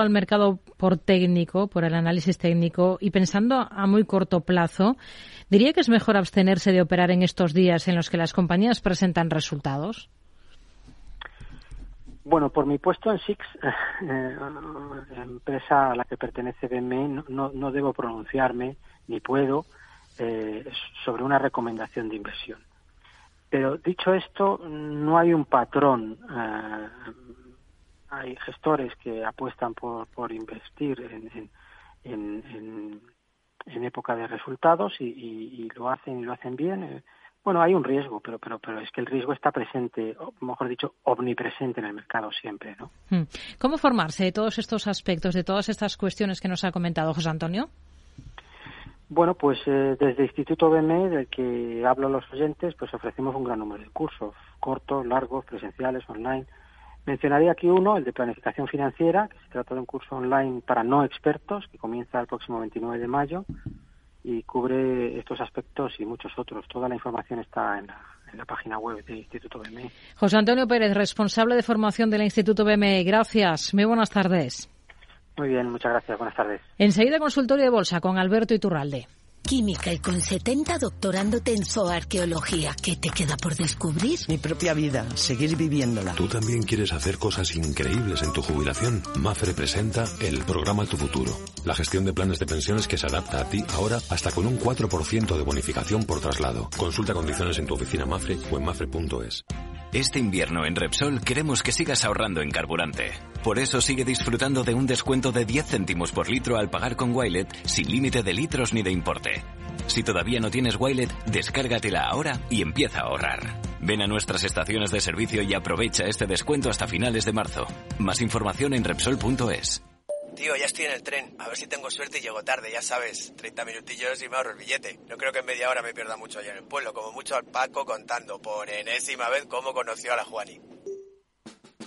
al mercado por técnico, por el análisis técnico y pensando a muy corto plazo, diría que es mejor abstenerse de operar en estos días en los que las compañías presentan resultados. Bueno, por mi puesto en SIX, eh, empresa a la que pertenece BME, no, debo pronunciarme ni puedo eh, sobre una recomendación de inversión. Pero dicho esto, no hay un patrón eh, hay gestores que apuestan por, por invertir en, en, en, época de resultados y, lo hacen y lo hacen bien. Eh, bueno, hay un riesgo, pero, pero, pero es que el riesgo está presente, o mejor dicho, omnipresente en el mercado siempre, ¿no? Hmm. ¿Cómo formarse de todos estos aspectos, de todas estas cuestiones que nos ha comentado José Antonio? Bueno, pues eh, desde Instituto BME, del que hablo a los oyentes, pues ofrecemos un gran número de cursos, cortos, largos, presenciales, online, Mencionaría aquí uno, el de planificación financiera, que se trata de un curso online para no expertos que comienza el próximo 29 de mayo y cubre estos aspectos y muchos otros. Toda la información está en la, página web del Instituto BME. José Antonio Pérez, responsable de formación del Instituto BME. Gracias. Muy buenas tardes. Muy bien, muchas gracias. Buenas tardes. Enseguida consultorio de bolsa con Alberto Iturralde química y con 70 doctorándote en zooarqueología. ¿Qué te queda por descubrir? Mi propia vida, seguir viviéndola. ¿Tú también quieres hacer cosas increíbles en tu jubilación? Mafre presenta el programa Tu Futuro. La gestión de planes de pensiones que se adapta a ti ahora hasta con un 4% de bonificación por traslado. Consulta condiciones en tu oficina Mafre o en mafre.es. Este invierno en Repsol queremos que sigas ahorrando en carburante. Por eso sigue disfrutando de un descuento de 10 céntimos por litro al pagar con Wilet sin límite de litros ni de importe. Si todavía no tienes Wilet, descárgatela ahora y empieza a ahorrar. Ven a nuestras estaciones de servicio y aprovecha este descuento hasta finales de marzo. Más información en Repsol.es. Tío, ya estoy en el tren. A ver si tengo suerte y llego tarde, ya sabes. 30 minutillos y me ahorro el billete. No creo que en media hora me pierda mucho allá en el pueblo. Como mucho al Paco contando por enésima vez cómo conoció a la Juani.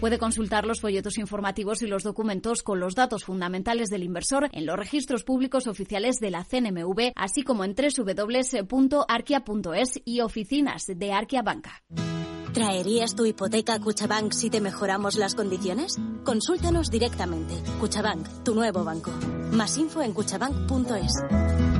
Puede consultar los folletos informativos y los documentos con los datos fundamentales del inversor en los registros públicos oficiales de la CNMV, así como en www.arquia.es y oficinas de Arquia Banca. ¿Traerías tu hipoteca a Cuchabank si te mejoramos las condiciones? Consúltanos directamente. Cuchabank, tu nuevo banco. Más info en cuchabank.es.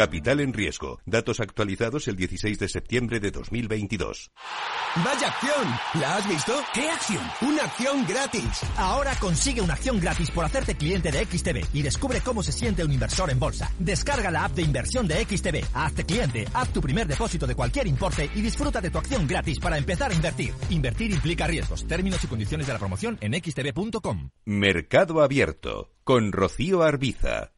Capital en riesgo. Datos actualizados el 16 de septiembre de 2022. ¡Vaya acción! ¿La has visto? ¿Qué acción? Una acción gratis. Ahora consigue una acción gratis por hacerte cliente de XTB y descubre cómo se siente un inversor en bolsa. Descarga la app de inversión de XTB, hazte cliente, haz tu primer depósito de cualquier importe y disfruta de tu acción gratis para empezar a invertir. Invertir implica riesgos. Términos y condiciones de la promoción en xtb.com. Mercado Abierto con Rocío Arbiza.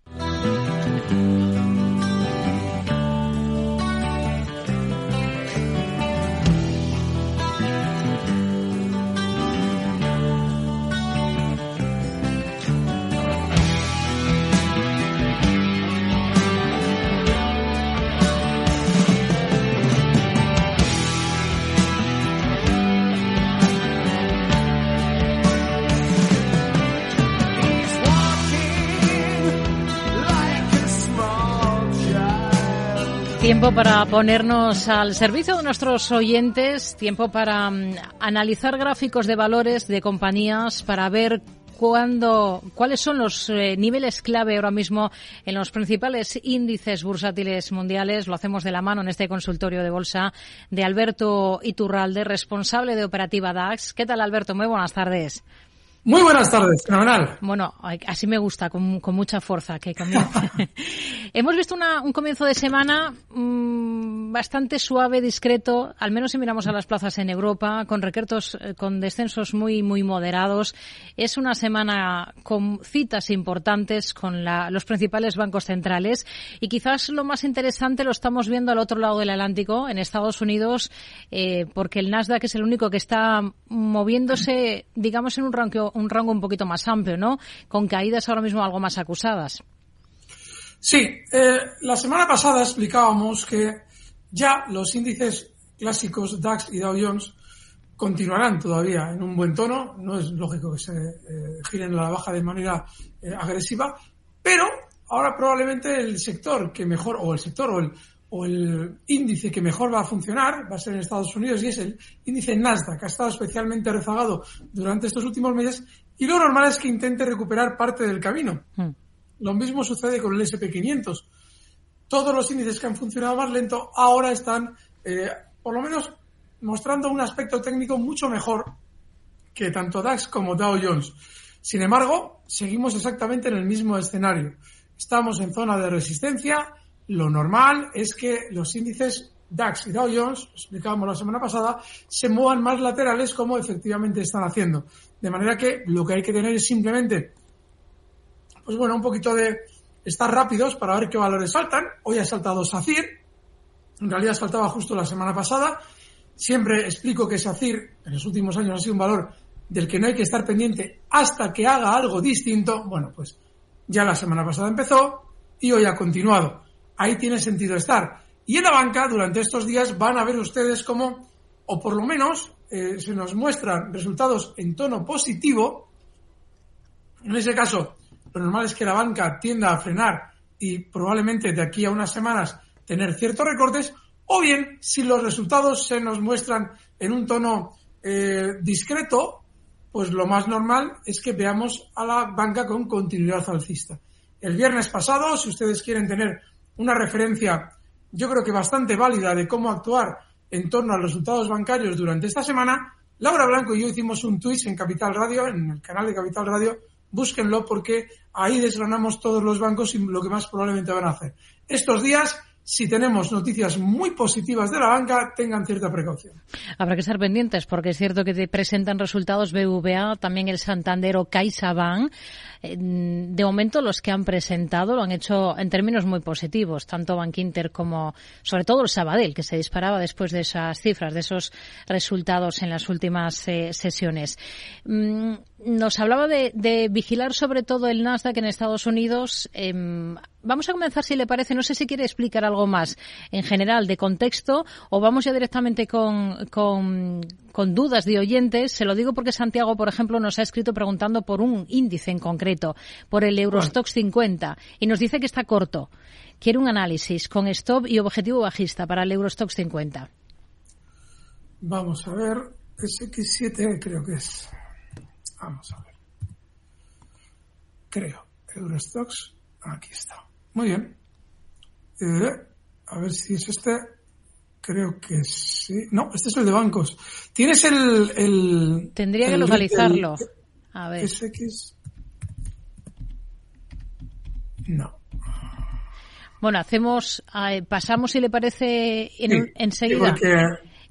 Tiempo para ponernos al servicio de nuestros oyentes, tiempo para mm, analizar gráficos de valores de compañías, para ver cuándo, cuáles son los eh, niveles clave ahora mismo en los principales índices bursátiles mundiales. Lo hacemos de la mano en este consultorio de bolsa de Alberto Iturralde, responsable de operativa DAX. ¿Qué tal, Alberto? Muy buenas tardes. Muy buenas tardes, fenomenal. Bueno, así me gusta, con, mucha fuerza que Hemos visto un comienzo de semana mm, bastante suave, discreto, al menos si miramos a las plazas en Europa, con requertos, eh, con descensos muy, muy moderados. Es una semana con citas importantes con los principales bancos centrales y quizás lo más interesante lo estamos viendo al otro lado del Atlántico, en Estados Unidos, eh, porque el Nasdaq es el único que está moviéndose, digamos, en un rango un rango un poquito más amplio, ¿no? Con caídas ahora mismo algo más acusadas. Sí, eh, la semana pasada explicábamos que ya los índices clásicos DAX y Dow Jones continuarán todavía en un buen tono. No es lógico que se eh, giren a la baja de manera eh, agresiva, pero ahora probablemente el sector que mejor, o el sector o el, o el índice que mejor va a funcionar va a ser en Estados Unidos y es el índice Nasdaq, que ha estado especialmente rezagado durante estos últimos meses y lo normal es que intente recuperar parte del camino. Hmm. Lo mismo sucede con el SP500. Todos los índices que han funcionado más lento ahora están, eh, por lo menos, mostrando un aspecto técnico mucho mejor que tanto DAX como Dow Jones. Sin embargo, seguimos exactamente en el mismo escenario. Estamos en zona de resistencia, lo normal es que los índices DAX y Dow Jones, explicábamos la semana pasada, se muevan más laterales como efectivamente están haciendo. De manera que lo que hay que tener es simplemente, pues bueno, un poquito de estar rápidos para ver qué valores saltan. Hoy ha saltado SACIR, en realidad saltaba justo la semana pasada. Siempre explico que SACIR en los últimos años ha sido un valor del que no hay que estar pendiente hasta que haga algo distinto. Bueno, pues ya la semana pasada empezó y hoy ha continuado ahí tiene sentido estar. Y en la banca, durante estos días, van a ver ustedes cómo, o por lo menos, eh, se nos muestran resultados en tono positivo. En ese caso, lo normal es que la banca tienda a frenar y probablemente de aquí a unas semanas tener ciertos recortes, o bien si los resultados se nos muestran en un tono eh, discreto, pues lo más normal es que veamos a la banca con continuidad alcista. El viernes pasado, si ustedes quieren tener una referencia, yo creo que bastante válida de cómo actuar en torno a los resultados bancarios durante esta semana. Laura Blanco y yo hicimos un tweet en Capital Radio, en el canal de Capital Radio. Búsquenlo porque ahí desgranamos todos los bancos y lo que más probablemente van a hacer. Estos días si tenemos noticias muy positivas de la banca, tengan cierta precaución. Habrá que estar pendientes porque es cierto que te presentan resultados BVA, también el Santander o CaixaBank. De momento los que han presentado lo han hecho en términos muy positivos, tanto Bank Inter como sobre todo el Sabadell, que se disparaba después de esas cifras, de esos resultados en las últimas eh, sesiones. Mm, nos hablaba de, vigilar sobre todo el Nasdaq en Estados Unidos. Em, vamos a comenzar, si le parece, no sé si quiere explicar algo más en general de contexto o vamos ya directamente con, con, dudas de oyentes. Se lo digo porque Santiago, por ejemplo, nos ha escrito preguntando por un índice en concreto, por el Eurostox 50, y nos dice que está corto. Quiere un análisis con stop y objetivo bajista para el Eurostox 50. Vamos a ver, SX7 creo que es. Vamos a ver. Creo. Eurostox. Aquí está. Muy bien. Eh, a ver si es este. Creo que sí. No, este es el de bancos. Tienes el. Tendría que localizarlo. a ver. SX. No. Bueno, hacemos, eh, pasamos si le parece en, enseguida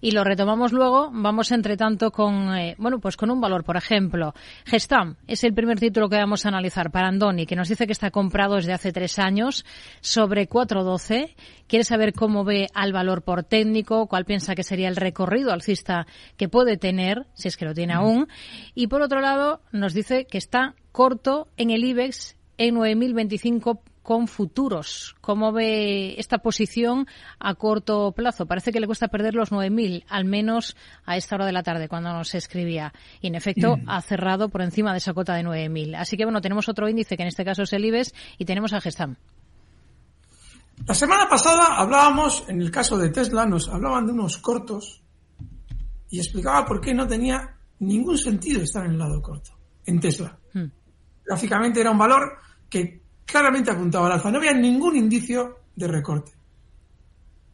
y lo retomamos luego. Vamos entre tanto con, eh, bueno, pues con un valor, por ejemplo, Gestam es el primer título que vamos a analizar para Andoni, que nos dice que está comprado desde hace tres años sobre 4.12. Quiere saber cómo ve al valor por técnico, cuál piensa que sería el recorrido alcista que puede tener, si es que lo tiene aún. Y por otro lado, nos dice que está corto en el IBEX en 9.025 con futuros. ¿Cómo ve esta posición a corto plazo? Parece que le cuesta perder los 9.000, al menos a esta hora de la tarde, cuando nos escribía. Y en efecto, mm. ha cerrado por encima de esa cota de 9.000. Así que bueno, tenemos otro índice que en este caso es el IBEX y tenemos a Gestam. La semana pasada hablábamos, en el caso de Tesla, nos hablaban de unos cortos y explicaba por qué no tenía ningún sentido estar en el lado corto, en Tesla. Gráficamente era un valor que claramente apuntaba al alza. No había ningún indicio de recorte.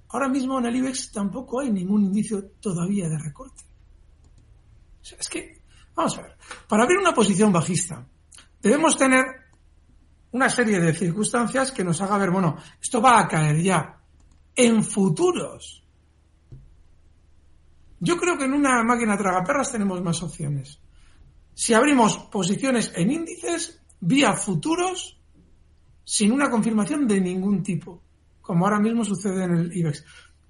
Ahora mismo en el IBEX tampoco hay ningún indicio todavía de recorte. es que Vamos a ver. Para abrir una posición bajista, debemos tener una serie de circunstancias que nos haga ver, bueno, esto va a caer ya. En futuros. Yo creo que en una máquina tragaperras tenemos más opciones. Si abrimos posiciones en índices, vía futuros, sin una confirmación de ningún tipo, como ahora mismo sucede en el IBEX.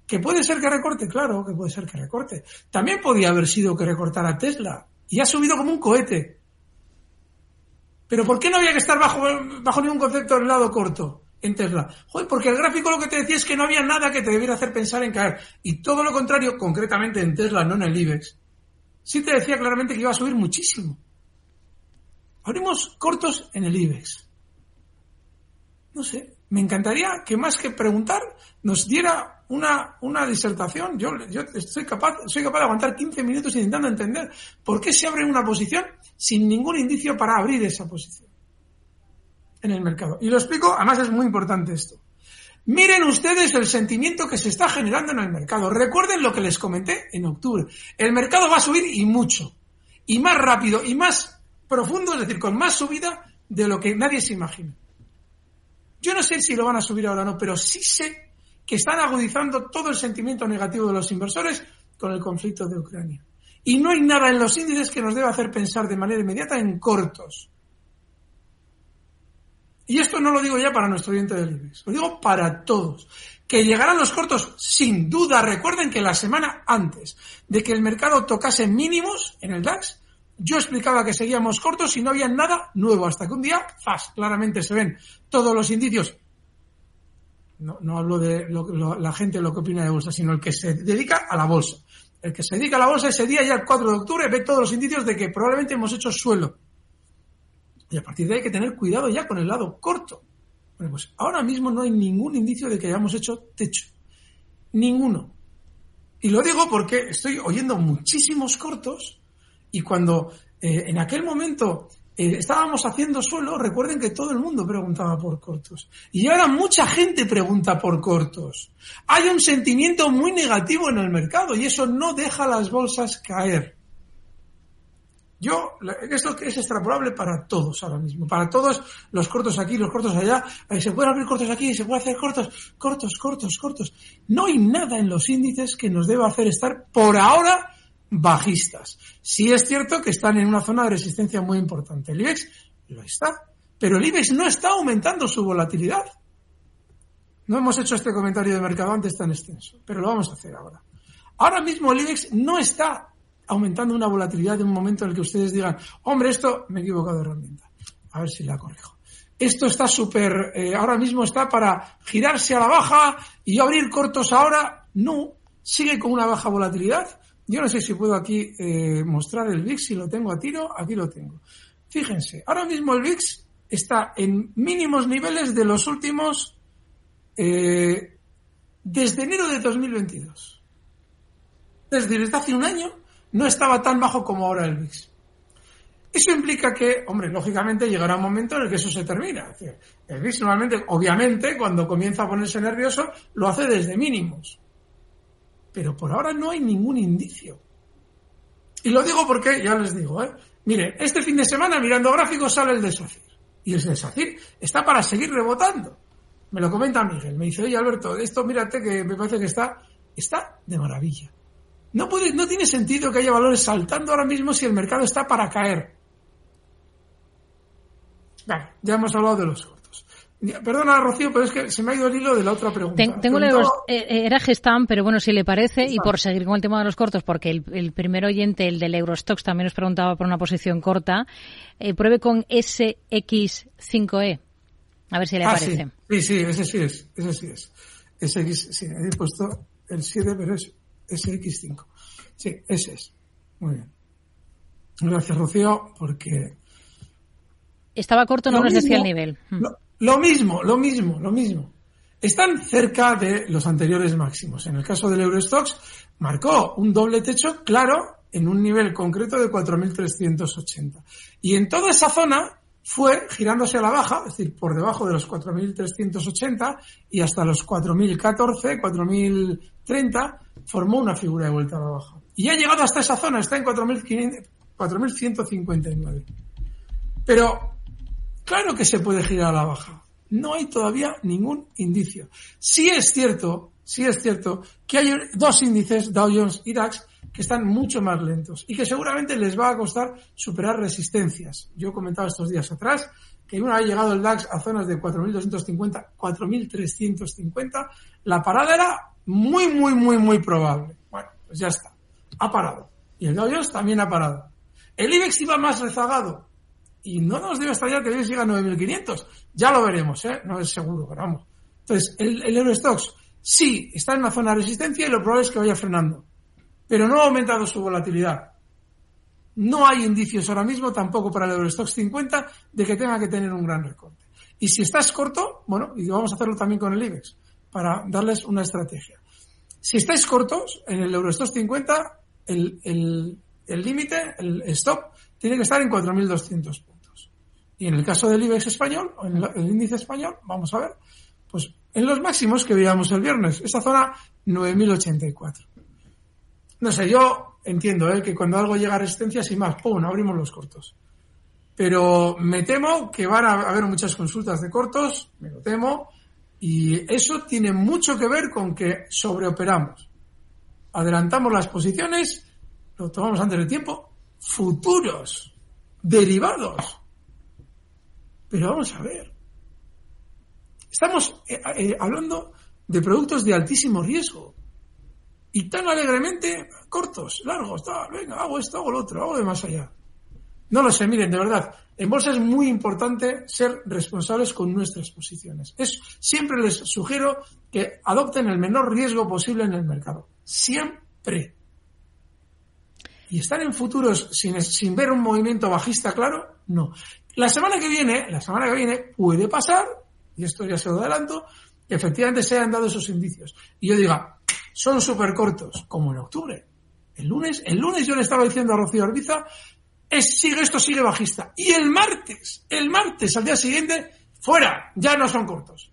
¿Que puede ser que recorte? Claro que puede ser que recorte. También podía haber sido que recortara Tesla. Y ha subido como un cohete. Pero ¿por qué no había que estar bajo, bajo ningún concepto del lado corto en Tesla? Joder, porque el gráfico lo que te decía es que no había nada que te debiera hacer pensar en caer. Y todo lo contrario, concretamente en Tesla, no en el IBEX, sí te decía claramente que iba a subir muchísimo. Abrimos cortos en el IBEX. No sé, me encantaría que más que preguntar nos diera una, una disertación. Yo, yo estoy capaz, soy capaz de aguantar 15 minutos intentando entender por qué se abre una posición sin ningún indicio para abrir esa posición en el mercado. Y lo explico, además es muy importante esto. Miren ustedes el sentimiento que se está generando en el mercado. Recuerden lo que les comenté en octubre. El mercado va a subir y mucho. Y más rápido y más profundo, es decir, con más subida de lo que nadie se imagina. Yo no sé si lo van a subir ahora o no, pero sí sé que están agudizando todo el sentimiento negativo de los inversores con el conflicto de Ucrania. Y no hay nada en los índices que nos deba hacer pensar de manera inmediata en cortos. Y esto no lo digo ya para nuestro oyente del IBEX, lo digo para todos. Que llegarán los cortos, sin duda. Recuerden que la semana antes de que el mercado tocase mínimos en el DAX, yo explicaba que seguíamos cortos y no había nada nuevo, hasta que un día, ¡zas! Claramente se ven todos los indicios. No, hablo de la gente lo que opina de bolsa, sino el que se dedica a la bolsa. El que se dedica a la bolsa ese día, ya el 4 de octubre, ve todos los indicios de que probablemente hemos hecho suelo. Y a partir de ahí hay que tener cuidado ya con el lado corto. Bueno, pues ahora mismo no hay ningún indicio de que hayamos hecho techo. Ninguno. Y lo digo porque estoy oyendo muchísimos cortos y cuando eh, en aquel momento eh, estábamos haciendo suelo, recuerden que todo el mundo preguntaba por cortos. Y ahora mucha gente pregunta por cortos. Hay un sentimiento muy negativo en el mercado y eso no deja las bolsas caer. Yo, esto es extrapolable para todos ahora mismo, para todos los cortos aquí, los cortos allá, eh, se pueden abrir cortos aquí, se puede hacer cortos, cortos, cortos, cortos. No hay nada en los índices que nos deba hacer estar por ahora bajistas. Sí es cierto que están en una zona de resistencia muy importante. El IBEX lo está, pero el IBEX no está aumentando su volatilidad. No hemos hecho este comentario de mercado antes tan extenso, pero lo vamos a hacer ahora. Ahora mismo el IBEX no está aumentando una volatilidad de un momento en el que ustedes digan, hombre, esto me he equivocado de herramienta. A ver si la corrijo. Esto está súper, eh, ahora mismo está para girarse a la baja y abrir cortos ahora. No, sigue con una baja volatilidad yo no sé si puedo aquí eh, mostrar el VIX, si lo tengo a tiro, aquí lo tengo. Fíjense, ahora mismo el VIX está en mínimos niveles de los últimos eh, desde enero de 2022. Desde, desde hace un año no estaba tan bajo como ahora el VIX. Eso implica que, hombre, lógicamente llegará un momento en el que eso se termina. el VIX normalmente, obviamente, cuando comienza a ponerse nervioso, lo hace desde mínimos pero por ahora no hay ningún indicio. Y lo digo porque, ya les digo, ¿eh? Mire, este fin de semana mirando gráficos sale el de SACIR. Y el de SACIR está para seguir rebotando. Me lo comenta Miguel. Me dice, oye Alberto, esto mírate que me parece que está, está de maravilla. No puede, no tiene sentido que haya valores saltando ahora mismo si el mercado está para caer. Vale, ya hemos hablado de los Perdona, Rocío, pero es que se me ha ido el hilo de la otra pregunta. tengo eh, eh, era Gestam, pero bueno, si le parece, y por seguir con el tema de los cortos, porque el, primer oyente, el del Eurostox, también nos preguntaba por una posición corta, eh, pruebe con SX5E. A ver si le ah, parece. Sí. sí, ese sí es, ese sí es. SX, sí, he puesto el 7, pero es SX5. Sí, ese es. Muy bien. Gracias, Rocío, porque... Estaba corto, no nos decía el nivel. Mm. Lo mismo, lo mismo, lo mismo. Están cerca de los anteriores máximos. En el caso del Eurostox, marcó un doble techo claro en un nivel concreto de 4.380. Y en toda esa zona fue girándose a la baja, es decir, por debajo de los 4.380 y hasta los 4.014, 4.030, formó una figura de vuelta a la baja. Y ha llegado hasta esa zona, está en 4.500, 4.159. Pero claro que se puede girar a la baja. No hay todavía ningún indicio. Sí es cierto, sí es cierto que hay dos índices, Dow Jones y DAX, que están mucho más lentos y que seguramente les va a costar superar resistencias. Yo he comentado estos días atrás que una vez llegado el DAX a zonas de 4.250, 4.350, la parada era muy, muy, muy, muy probable. Bueno, pues ya está. Ha parado. Y el Dow Jones también ha parado. El IBEX iba más rezagado. Y no nos debe extrañar que el IBEX llegue a 9.500. Ya lo veremos, ¿eh? No es seguro, pero vamos. Entonces, el, el Eurostox sí está en una zona de resistencia y lo probable es que vaya frenando. Pero no ha aumentado su volatilidad. No hay indicios ahora mismo tampoco para el Eurostox 50 de que tenga que tener un gran recorte. Y si estás corto, bueno, y vamos a hacerlo también con el IBEX, para darles una estrategia. Si estáis cortos en el Eurostox 50, el límite, el, el, stop, tiene que estar en 4.200 puntos. Y en el caso del IBEX español, o en el índice español, vamos a ver, pues en los máximos que veíamos el viernes, esa zona 9.084. No sé, yo entiendo ¿eh? que cuando algo llega a resistencia, sin más, ¡pum!, abrimos los cortos. Pero me temo que van a haber muchas consultas de cortos, me lo temo, y eso tiene mucho que ver con que sobreoperamos. Adelantamos las posiciones, lo tomamos antes de tiempo, futuros, derivados. Pero vamos a ver. Estamos eh, eh, hablando de productos de altísimo riesgo y tan alegremente cortos, largos, venga, hago esto, hago lo otro, hago de más allá. No lo sé, miren, de verdad, en bolsa es muy importante ser responsables con nuestras posiciones. Es, siempre les sugiero que adopten el menor riesgo posible en el mercado. Siempre. Y estar en futuros sin, sin ver un movimiento bajista claro, no. La semana que viene, la semana que viene puede pasar, y esto ya se lo adelanto, que efectivamente se hayan dado esos indicios. Y yo diga, son súper cortos, como en octubre. El lunes, el lunes yo le estaba diciendo a Rocío Arbiza, es, sigue, esto sigue bajista. Y el martes, el martes al día siguiente, fuera, ya no son cortos.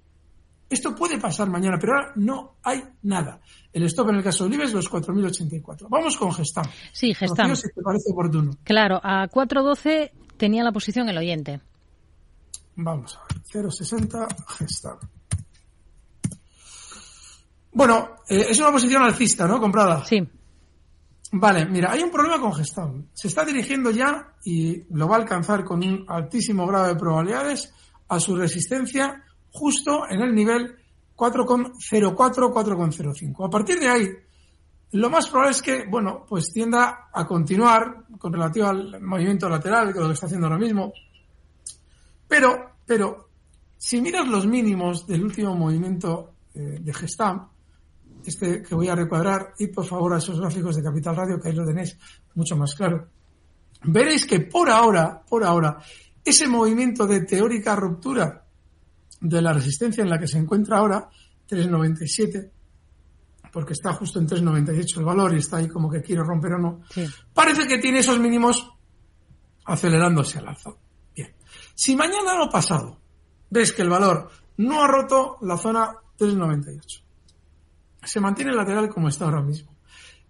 Esto puede pasar mañana, pero ahora no hay nada. El stop en el caso de Libes, los 4.084. Vamos con Gestam. Sí, Gestam. Rocío, si te parece oportuno. Claro, a 4.12 tenía la posición el oyente. Vamos a ver, 0.60 Gestam. Bueno, eh, es una posición alcista, ¿no? Comprada. Sí. Vale, mira, hay un problema con Gestam. Se está dirigiendo ya y lo va a alcanzar con un altísimo grado de probabilidades a su resistencia justo en el nivel 4,04, 4,05. A partir de ahí, lo más probable es que, bueno, pues tienda a continuar con relativo al movimiento lateral, que es lo que está haciendo ahora mismo. Pero, pero, si miras los mínimos del último movimiento eh, de Gestam, este que voy a recuadrar, y por favor a esos gráficos de Capital Radio, que ahí lo tenéis mucho más claro. Veréis que por ahora, por ahora, ese movimiento de teórica ruptura de la resistencia en la que se encuentra ahora, 397, porque está justo en 398 el valor y está ahí como que quiere romper o no, Sí. parece que tiene esos mínimos acelerándose al alza. Bien. Si mañana o pasado ves que el valor no ha roto la zona 398, se mantiene lateral como está ahora mismo.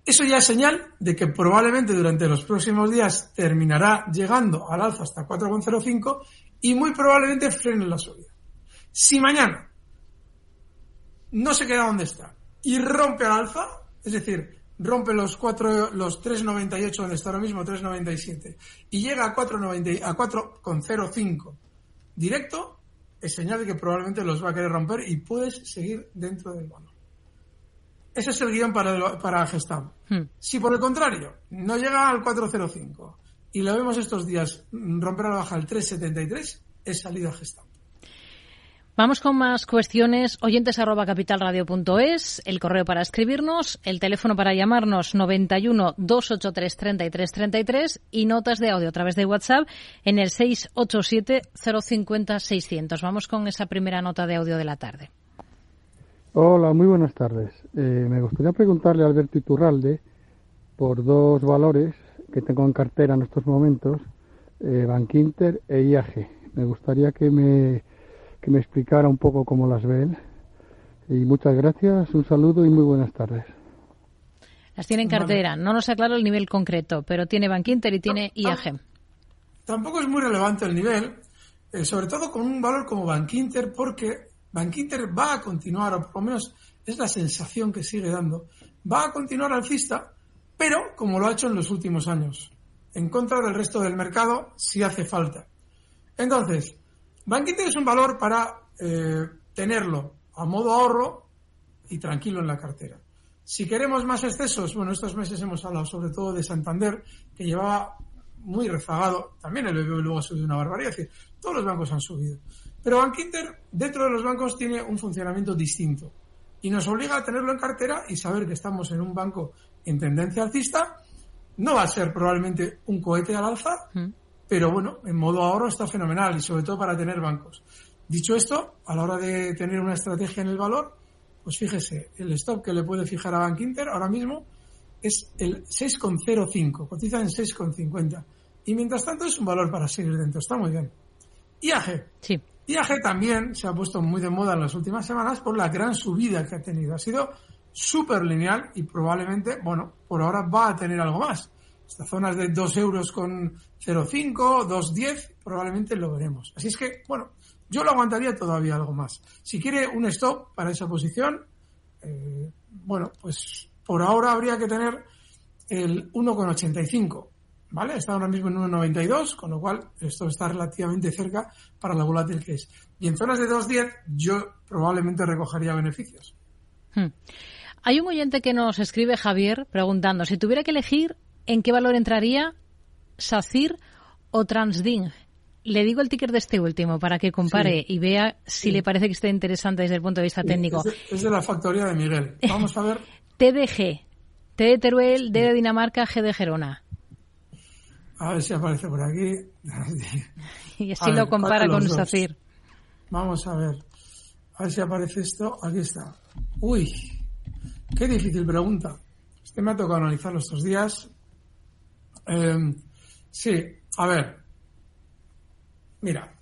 Eso ya es señal de que probablemente durante los próximos días terminará llegando al alza hasta 4,05 y muy probablemente frene la subida. Si mañana no se queda donde está y rompe al alza, es decir, rompe los cuatro, los 3.98 donde está ahora mismo, 3.97, y llega a 4.90 a 4,05 directo, es señal de que probablemente los va a querer romper y puedes seguir dentro del valor. Ese es el guion para, el- para. Hmm. Si por el contrario no llega al 405 y lo vemos estos días romper a la baja el 373, es salida Gestam. Vamos con más cuestiones. Oyentes arroba capitalradio.es, el correo para escribirnos, el teléfono para llamarnos 91 283 33 33 y notas de audio a través de WhatsApp en el 687 050 600. Vamos con esa primera nota de audio de la tarde. Hola, muy buenas tardes. Eh, me gustaría preguntarle a Alberto Iturralde por dos valores que tengo en cartera en estos momentos, eh, Bankinter e IAG. Me gustaría que me, que me explicara un poco cómo las ve él. Y muchas gracias, un saludo y muy buenas tardes. Las tiene en cartera. No nos aclara el nivel concreto, pero tiene Bank Inter y tiene IAG. Tampoco es muy relevante el nivel, eh, sobre todo con un valor como Bank Inter, porque Bank Inter va a continuar, o por lo menos es la sensación que sigue dando, va a continuar alcista, pero como lo ha hecho en los últimos años, en contra del resto del mercado si hace falta. Entonces, Bank Inter es un valor para eh, tenerlo a modo ahorro y tranquilo en la cartera. Si queremos más excesos, bueno, estos meses hemos hablado sobre todo de Santander, que llevaba muy rezagado, también el BBV luego ha subido una barbaridad, es decir, todos los bancos han subido. Pero Bank Inter, dentro de los bancos, tiene un funcionamiento distinto y nos obliga a tenerlo en cartera y saber que estamos en un banco en tendencia alcista. No va a ser probablemente un cohete al alza, mm. pero bueno, en modo ahorro está fenomenal y sobre todo para tener bancos. Dicho esto, a la hora de tener una estrategia en el valor, pues fíjese, el stop que le puede fijar a Bank Inter ahora mismo es el 6,05, cotiza en 6,50. Y mientras tanto es un valor para seguir dentro, está muy bien. IAG. Sí. IAG también se ha puesto muy de moda en las últimas semanas por la gran subida que ha tenido. Ha sido súper lineal y probablemente, bueno, por ahora va a tener algo más. Estas zonas de 2 euros con 0,5, 2,10, probablemente lo veremos. Así es que, bueno, yo lo aguantaría todavía algo más. Si quiere un stop para esa posición, eh, bueno, pues por ahora habría que tener el 1,85. ¿Vale? Está ahora mismo en 1,92, con lo cual esto está relativamente cerca para la volátil que es. Y en zonas de 2,10 yo probablemente recogería beneficios. Hmm. Hay un oyente que nos escribe, Javier, preguntando, si tuviera que elegir, ¿en qué valor entraría SACIR o Transding? Le digo el ticker de este último para que compare y vea si le parece que esté interesante desde el punto de vista técnico. Es de, la factoría de Miguel. Vamos a ver. TDG. T de Teruel, D de Dinamarca, G de Gerona. A ver si aparece por aquí. y así lo compara con SACIR. Vamos a ver. A ver si aparece esto. Aquí está. Uy, qué difícil pregunta. Este me ha tocado analizarlo estos días. Em, sí, a ver. Mira.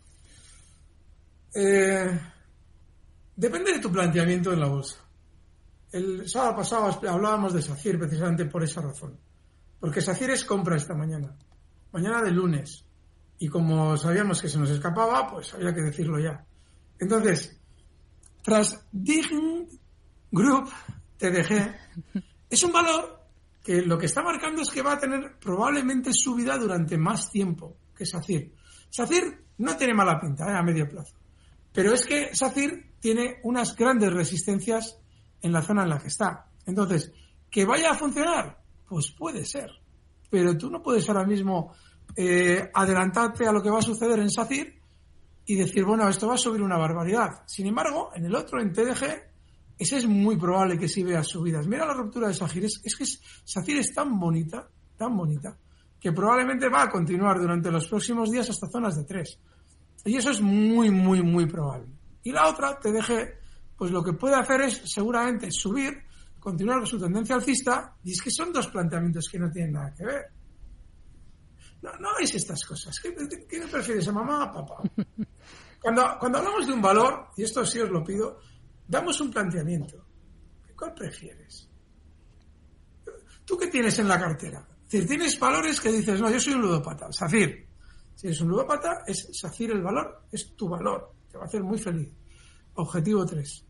Eh, depende de tu planteamiento en la bolsa. El sábado pasado hablábamos de SACIR precisamente por esa razón. Porque SACIR es compra esta mañana mañana de lunes. Y como sabíamos que se nos escapaba, pues había que decirlo ya. Entonces, tras Dign Group, TDG, es un valor que lo que está marcando es que va a tener probablemente subida durante más tiempo que SACIR. SACIR no tiene mala pinta ¿eh? a medio plazo. Pero es que SACIR tiene unas grandes resistencias en la zona en la que está. Entonces, ¿que vaya a funcionar? Pues puede ser pero tú no puedes ahora mismo eh, adelantarte a lo que va a suceder en SACIR y decir, bueno, esto va a subir una barbaridad. Sin embargo, en el otro, en TDG, ese es muy probable que sí vea subidas. Mira la ruptura de SACIR, es, es que SACIR es tan bonita, tan bonita, que probablemente va a continuar durante los próximos días hasta zonas de 3. Y eso es muy, muy, muy probable. Y la otra, TDG, pues lo que puede hacer es seguramente subir continuar con su tendencia alcista, y es que son dos planteamientos que no tienen nada que ver. No, no es estas cosas. ¿Qué, qué, prefieres, a mamá o papá? Cuando, cuando hablamos de un valor, y esto sí os lo pido, damos un planteamiento. ¿Cuál prefieres? ¿Tú qué tienes en la cartera? Es decir, tienes valores que dices, no, yo soy un ludópata, SACIR. Si eres un ludópata, es SACIR el valor, es tu valor, te va a hacer muy feliz. Objetivo 3.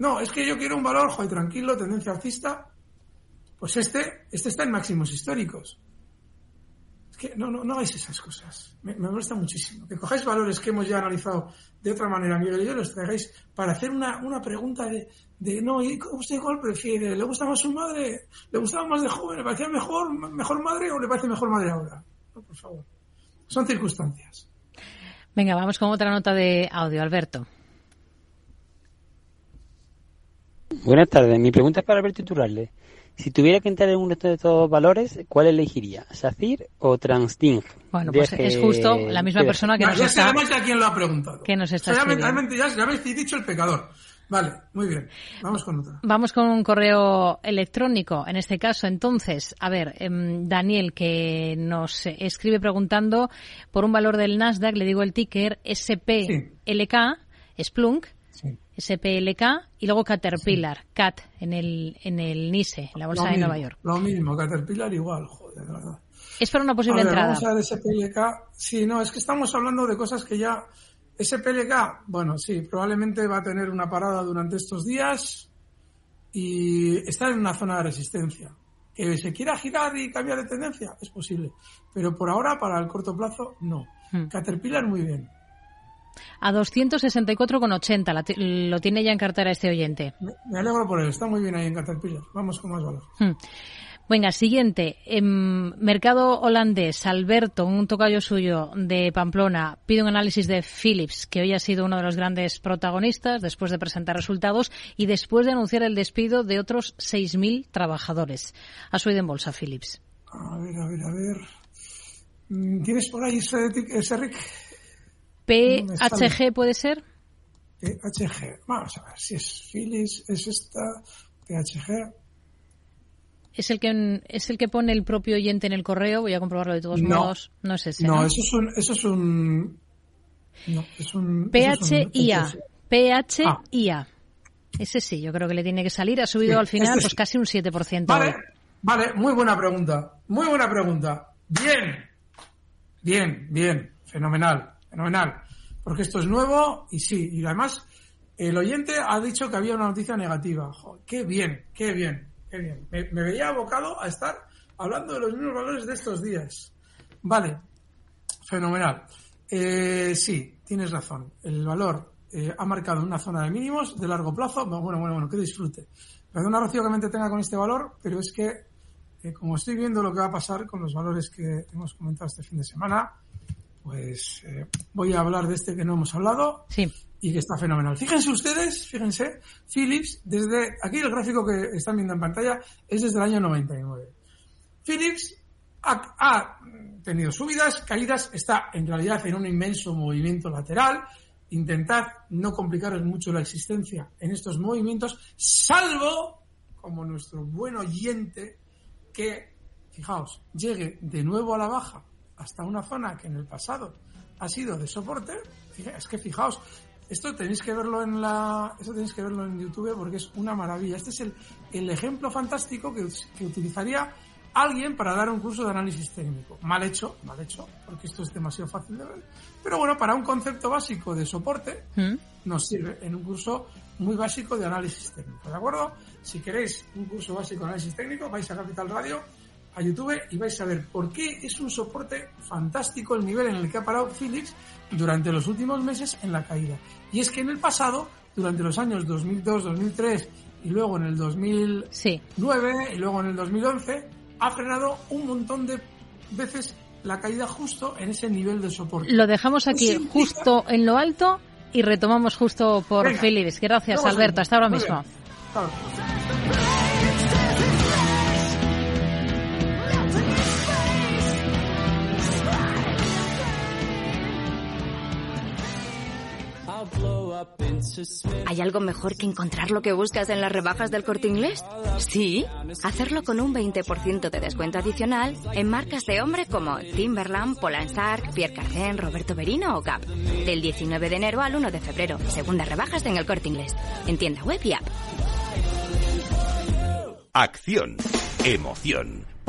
No, es que yo quiero un valor, joder, tranquilo, tendencia alcista. Pues este, este está en máximos históricos. Es que no, no, hagáis esas cosas. Me, me molesta muchísimo. Que cojáis valores que hemos ya analizado de otra manera, Miguel, y yo los traigáis para hacer una, una pregunta de, de, no, ¿y usted cuál prefiere? ¿Le gusta más su madre? ¿Le gustaba más de joven? ¿Le parecía mejor, mejor madre o le parece mejor madre ahora? No, por favor. Son circunstancias. Venga, vamos con otra nota de audio, Alberto. Buenas tardes. Mi pregunta es para Alberto Iturralde. Si tuviera que entrar en uno de estos valores, ¿cuál elegiría? ¿SACIR o Transting? Bueno, pues es justo la misma persona que nos ya está... Ya a quién lo ha preguntado. Que nos está realmente, ya, ya habéis dicho el pecador. Vale, muy bien. Vamos con otra. Vamos con un correo electrónico. En este caso, entonces, a ver, em, Daniel, que nos escribe preguntando por un valor del Nasdaq, le digo el ticker SPLK, Splunk, SPLK y luego Caterpillar, CAT, en el, en el NISE, en la bolsa de Nueva York. Lo mismo, Caterpillar igual, joder, de verdad. Es para una posible A ver, entrada. Vamos a ver SPLK. Sí, no, es que estamos hablando de cosas que ya. SPLK, bueno, sí, probablemente va a tener una parada durante estos días y está en una zona de resistencia. Que se quiera girar y cambiar de tendencia, es posible. Pero por ahora, para el corto plazo, no. Hmm. Caterpillar, muy bien. A 264,80 la ti- lo tiene ya en cartera este oyente. Me, me alegro por él, está muy bien ahí en Caterpillar. Vamos con más valor. Hmm. Venga, siguiente. Em, mercado holandés. Alberto, un tocayo suyo de Pamplona, pide un análisis de Philips, que hoy ha sido uno de los grandes protagonistas después de presentar resultados y después de anunciar el despido de otros 6.000 trabajadores. Ha subido en bolsa Philips. A ver, a ver, a ver. Mm, ¿Tienes por ahí ese, ese Rick? Sale. PHG puede ser. PHG. Vamos a ver si es Philips, es esta. PHG. Es el que es el que pone el propio oyente en el correo. Voy a comprobarlo de todos No. modos. No es ese. No, ¿no? eso es un. Eso es un. No, es un. PHIA. PHIA. Ese sí, yo creo que le tiene que salir. Ha subido Sí, al final este pues sí. casi un 7%. Vale, hoy. vale, muy buena pregunta. Muy buena pregunta. Bien. Bien, bien. Fenomenal, fenomenal. Porque esto es nuevo y sí, y además el oyente ha dicho que había una noticia negativa. Qué bien, qué bien, qué bien. Me, veía abocado a estar hablando de los mismos valores de estos días. Vale, fenomenal. Eh, sí, tienes razón. El valor eh, ha marcado una zona de mínimos de largo plazo. Bueno, bueno, bueno, que disfrute. Perdona, Rocío, que me tenga con este valor, pero es que eh, como estoy viendo lo que va a pasar con los valores que hemos comentado este fin de semana, pues eh, voy a hablar de este que no hemos hablado y que está fenomenal. Fíjense ustedes, fíjense, Philips, desde aquí el gráfico que están viendo en pantalla es desde el año 99. Philips ha, ha tenido subidas, caídas, está en realidad en un inmenso movimiento lateral. Intentad no complicaros mucho la existencia en estos movimientos, salvo como nuestro buen oyente que, fijaos, llegue de nuevo a la baja hasta una zona que en el pasado ha sido de soporte. Es que fijaos, esto tenéis que verlo en la, esto tenéis que verlo en YouTube porque es una maravilla. Este es el, el ejemplo fantástico que utilizaría alguien para dar un curso de análisis técnico. Mal hecho, mal hecho, porque esto es demasiado fácil de ver. Pero bueno, para un concepto básico de soporte, ¿Mm? nos sirve en un curso muy básico de análisis técnico, ¿de acuerdo? Si queréis un curso básico de análisis técnico, vais a Capital Radio, a YouTube y vais a ver por qué es un soporte fantástico el nivel en el que ha parado Philips durante los últimos meses en la caída. Y es que en el pasado, durante los años 2002, 2003 y luego en el 2009 y luego en el 2011, ha frenado un montón de veces la caída justo en ese nivel de soporte. Lo dejamos aquí justo en lo alto y retomamos justo por Venga. Philips. Gracias, Alberto. Hasta ahora Muy mismo. bien. Hasta ahora. ¿Hay algo mejor que encontrar lo que buscas en las rebajas del corte inglés? Sí. Hacerlo con un 20% de descuento adicional en marcas de hombre como Timberland, Polansark, Pierre Cardin, Roberto Berino o Gap. Del 19 de enero al 1 de febrero. Segundas rebajas en el corte inglés. En tienda web y app. Acción, emoción,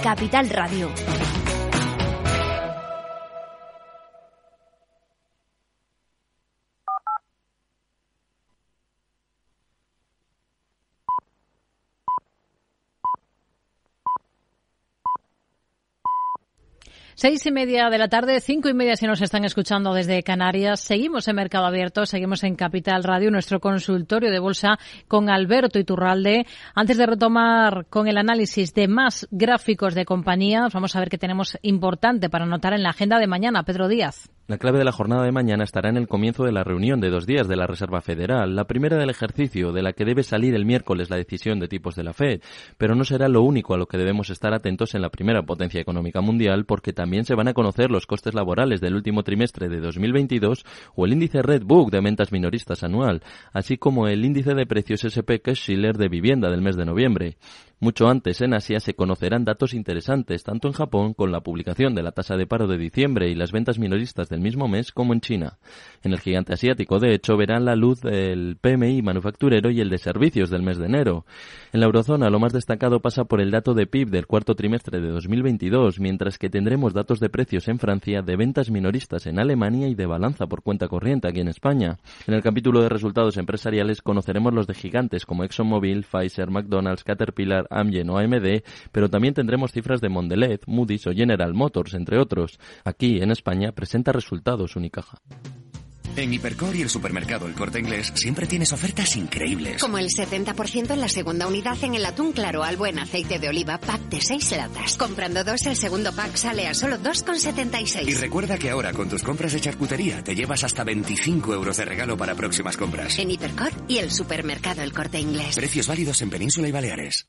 Capital Radio. Seis y media de la tarde, cinco y media si nos están escuchando desde Canarias. Seguimos en Mercado Abierto, seguimos en Capital Radio, nuestro consultorio de bolsa con Alberto Iturralde. Antes de retomar con el análisis de más gráficos de compañías, vamos a ver qué tenemos importante para anotar en la agenda de mañana. Pedro Díaz. La clave de la jornada de mañana estará en el comienzo de la reunión de dos días de la Reserva Federal, la primera del ejercicio, de la que debe salir el miércoles la decisión de tipos de la Fed, pero no será lo único a lo que debemos estar atentos en la primera potencia económica mundial, porque también se van a conocer los costes laborales del último trimestre de 2022 o el índice Redbook de ventas minoristas anual, así como el índice de precios SP Schiller de vivienda del mes de noviembre. Mucho antes, en Asia, se conocerán datos interesantes, tanto en Japón, con la publicación de la tasa de paro de diciembre y las ventas minoristas del mismo mes, como en China. En el gigante asiático, de hecho, verán la luz el PMI manufacturero y el de servicios del mes de enero. En la eurozona, lo más destacado pasa por el dato de PIB del cuarto trimestre de 2022, mientras que tendremos datos de precios en Francia, de ventas minoristas en Alemania y de balanza por cuenta corriente aquí en España. En el capítulo de resultados empresariales conoceremos los de gigantes como ExxonMobil, Pfizer, McDonald's, Caterpillar, Amgen o AMD, pero también tendremos cifras de Mondelez, Moody's o General Motors, entre otros. Aquí, en España, presenta resultados Unicaja. En Hipercor y el supermercado El Corte Inglés siempre tienes ofertas increíbles. Como el 70% en la segunda unidad en el atún claro al buen aceite de oliva pack de 6 latas. Comprando dos, el segundo pack sale a solo 2,76. Y recuerda que ahora con tus compras de charcutería te llevas hasta 25 euros de regalo para próximas compras. En Hipercor y el supermercado El Corte Inglés. Precios válidos en Península y Baleares.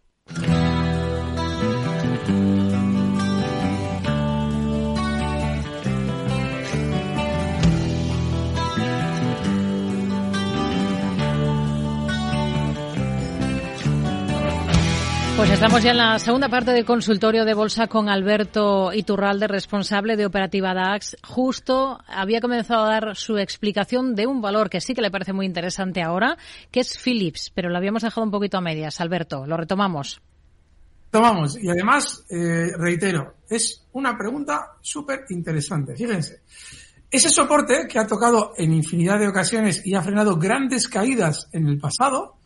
Pues estamos ya en la segunda parte del consultorio de bolsa con Alberto Iturralde, responsable de Operativa DAX. Justo había comenzado a dar su explicación de un valor que sí que le parece muy interesante ahora, que es Philips, pero lo habíamos dejado un poquito a medias. Alberto, lo retomamos. Tomamos. Y además, eh, reitero, es una pregunta súper interesante. Fíjense. Ese soporte que ha tocado en infinidad de ocasiones y ha frenado grandes caídas en el pasado,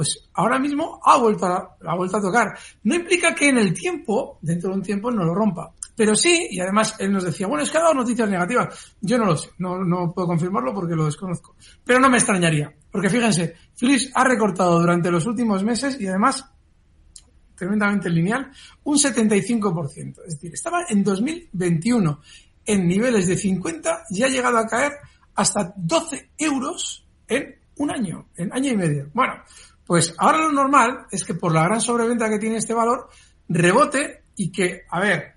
pues ahora mismo ha vuelto a, ha vuelto a tocar. No implica que en el tiempo, dentro de un tiempo, no lo rompa. Pero sí, y además él nos decía, bueno, es que ha dado noticias negativas. Yo no lo sé, no, no puedo confirmarlo porque lo desconozco. Pero no me extrañaría, porque fíjense, Philips ha recortado durante los últimos meses y además tremendamente lineal, un 75%. Es decir, estaba en 2021 en niveles de 50 y ha llegado a caer hasta 12 euros en un año, en año y medio. Bueno, pues ahora lo normal es que por la gran sobreventa que tiene este valor, rebote y que, a ver,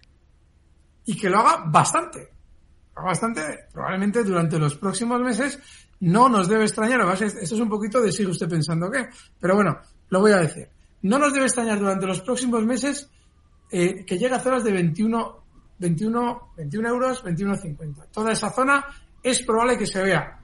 y que lo haga bastante. Bastante, probablemente durante los próximos meses. No nos debe extrañar, esto es un poquito de sigue usted pensando qué, pero bueno, lo voy a decir. No nos debe extrañar durante los próximos meses eh, que llegue a zonas de 21, 21, 21 euros, 21,50. Toda esa zona es probable que se vea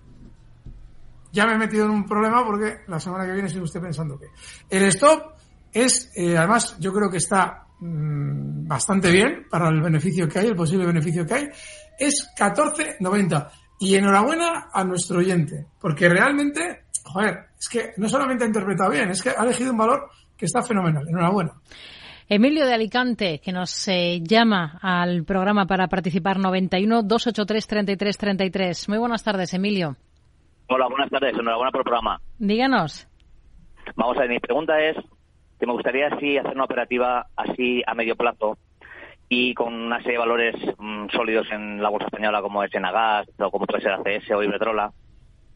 ya me he metido en un problema porque la semana que viene sigue usted pensando que. El stop es, eh, además, yo creo que está mmm, bastante bien para el beneficio que hay, el posible beneficio que hay, es 14.90. Y enhorabuena a nuestro oyente, porque realmente, joder, es que no solamente ha interpretado bien, es que ha elegido un valor que está fenomenal. Enhorabuena. Emilio de Alicante, que nos eh, llama al programa para participar 91 283 33 33. Muy buenas tardes, Emilio. Hola, buenas tardes. Enhorabuena por el programa. Díganos. Vamos a ver, mi pregunta es que me gustaría así hacer una operativa así a medio plazo y con una serie de valores mm, sólidos en la bolsa española como es Enagas o como puede ser ACS o Iberdrola.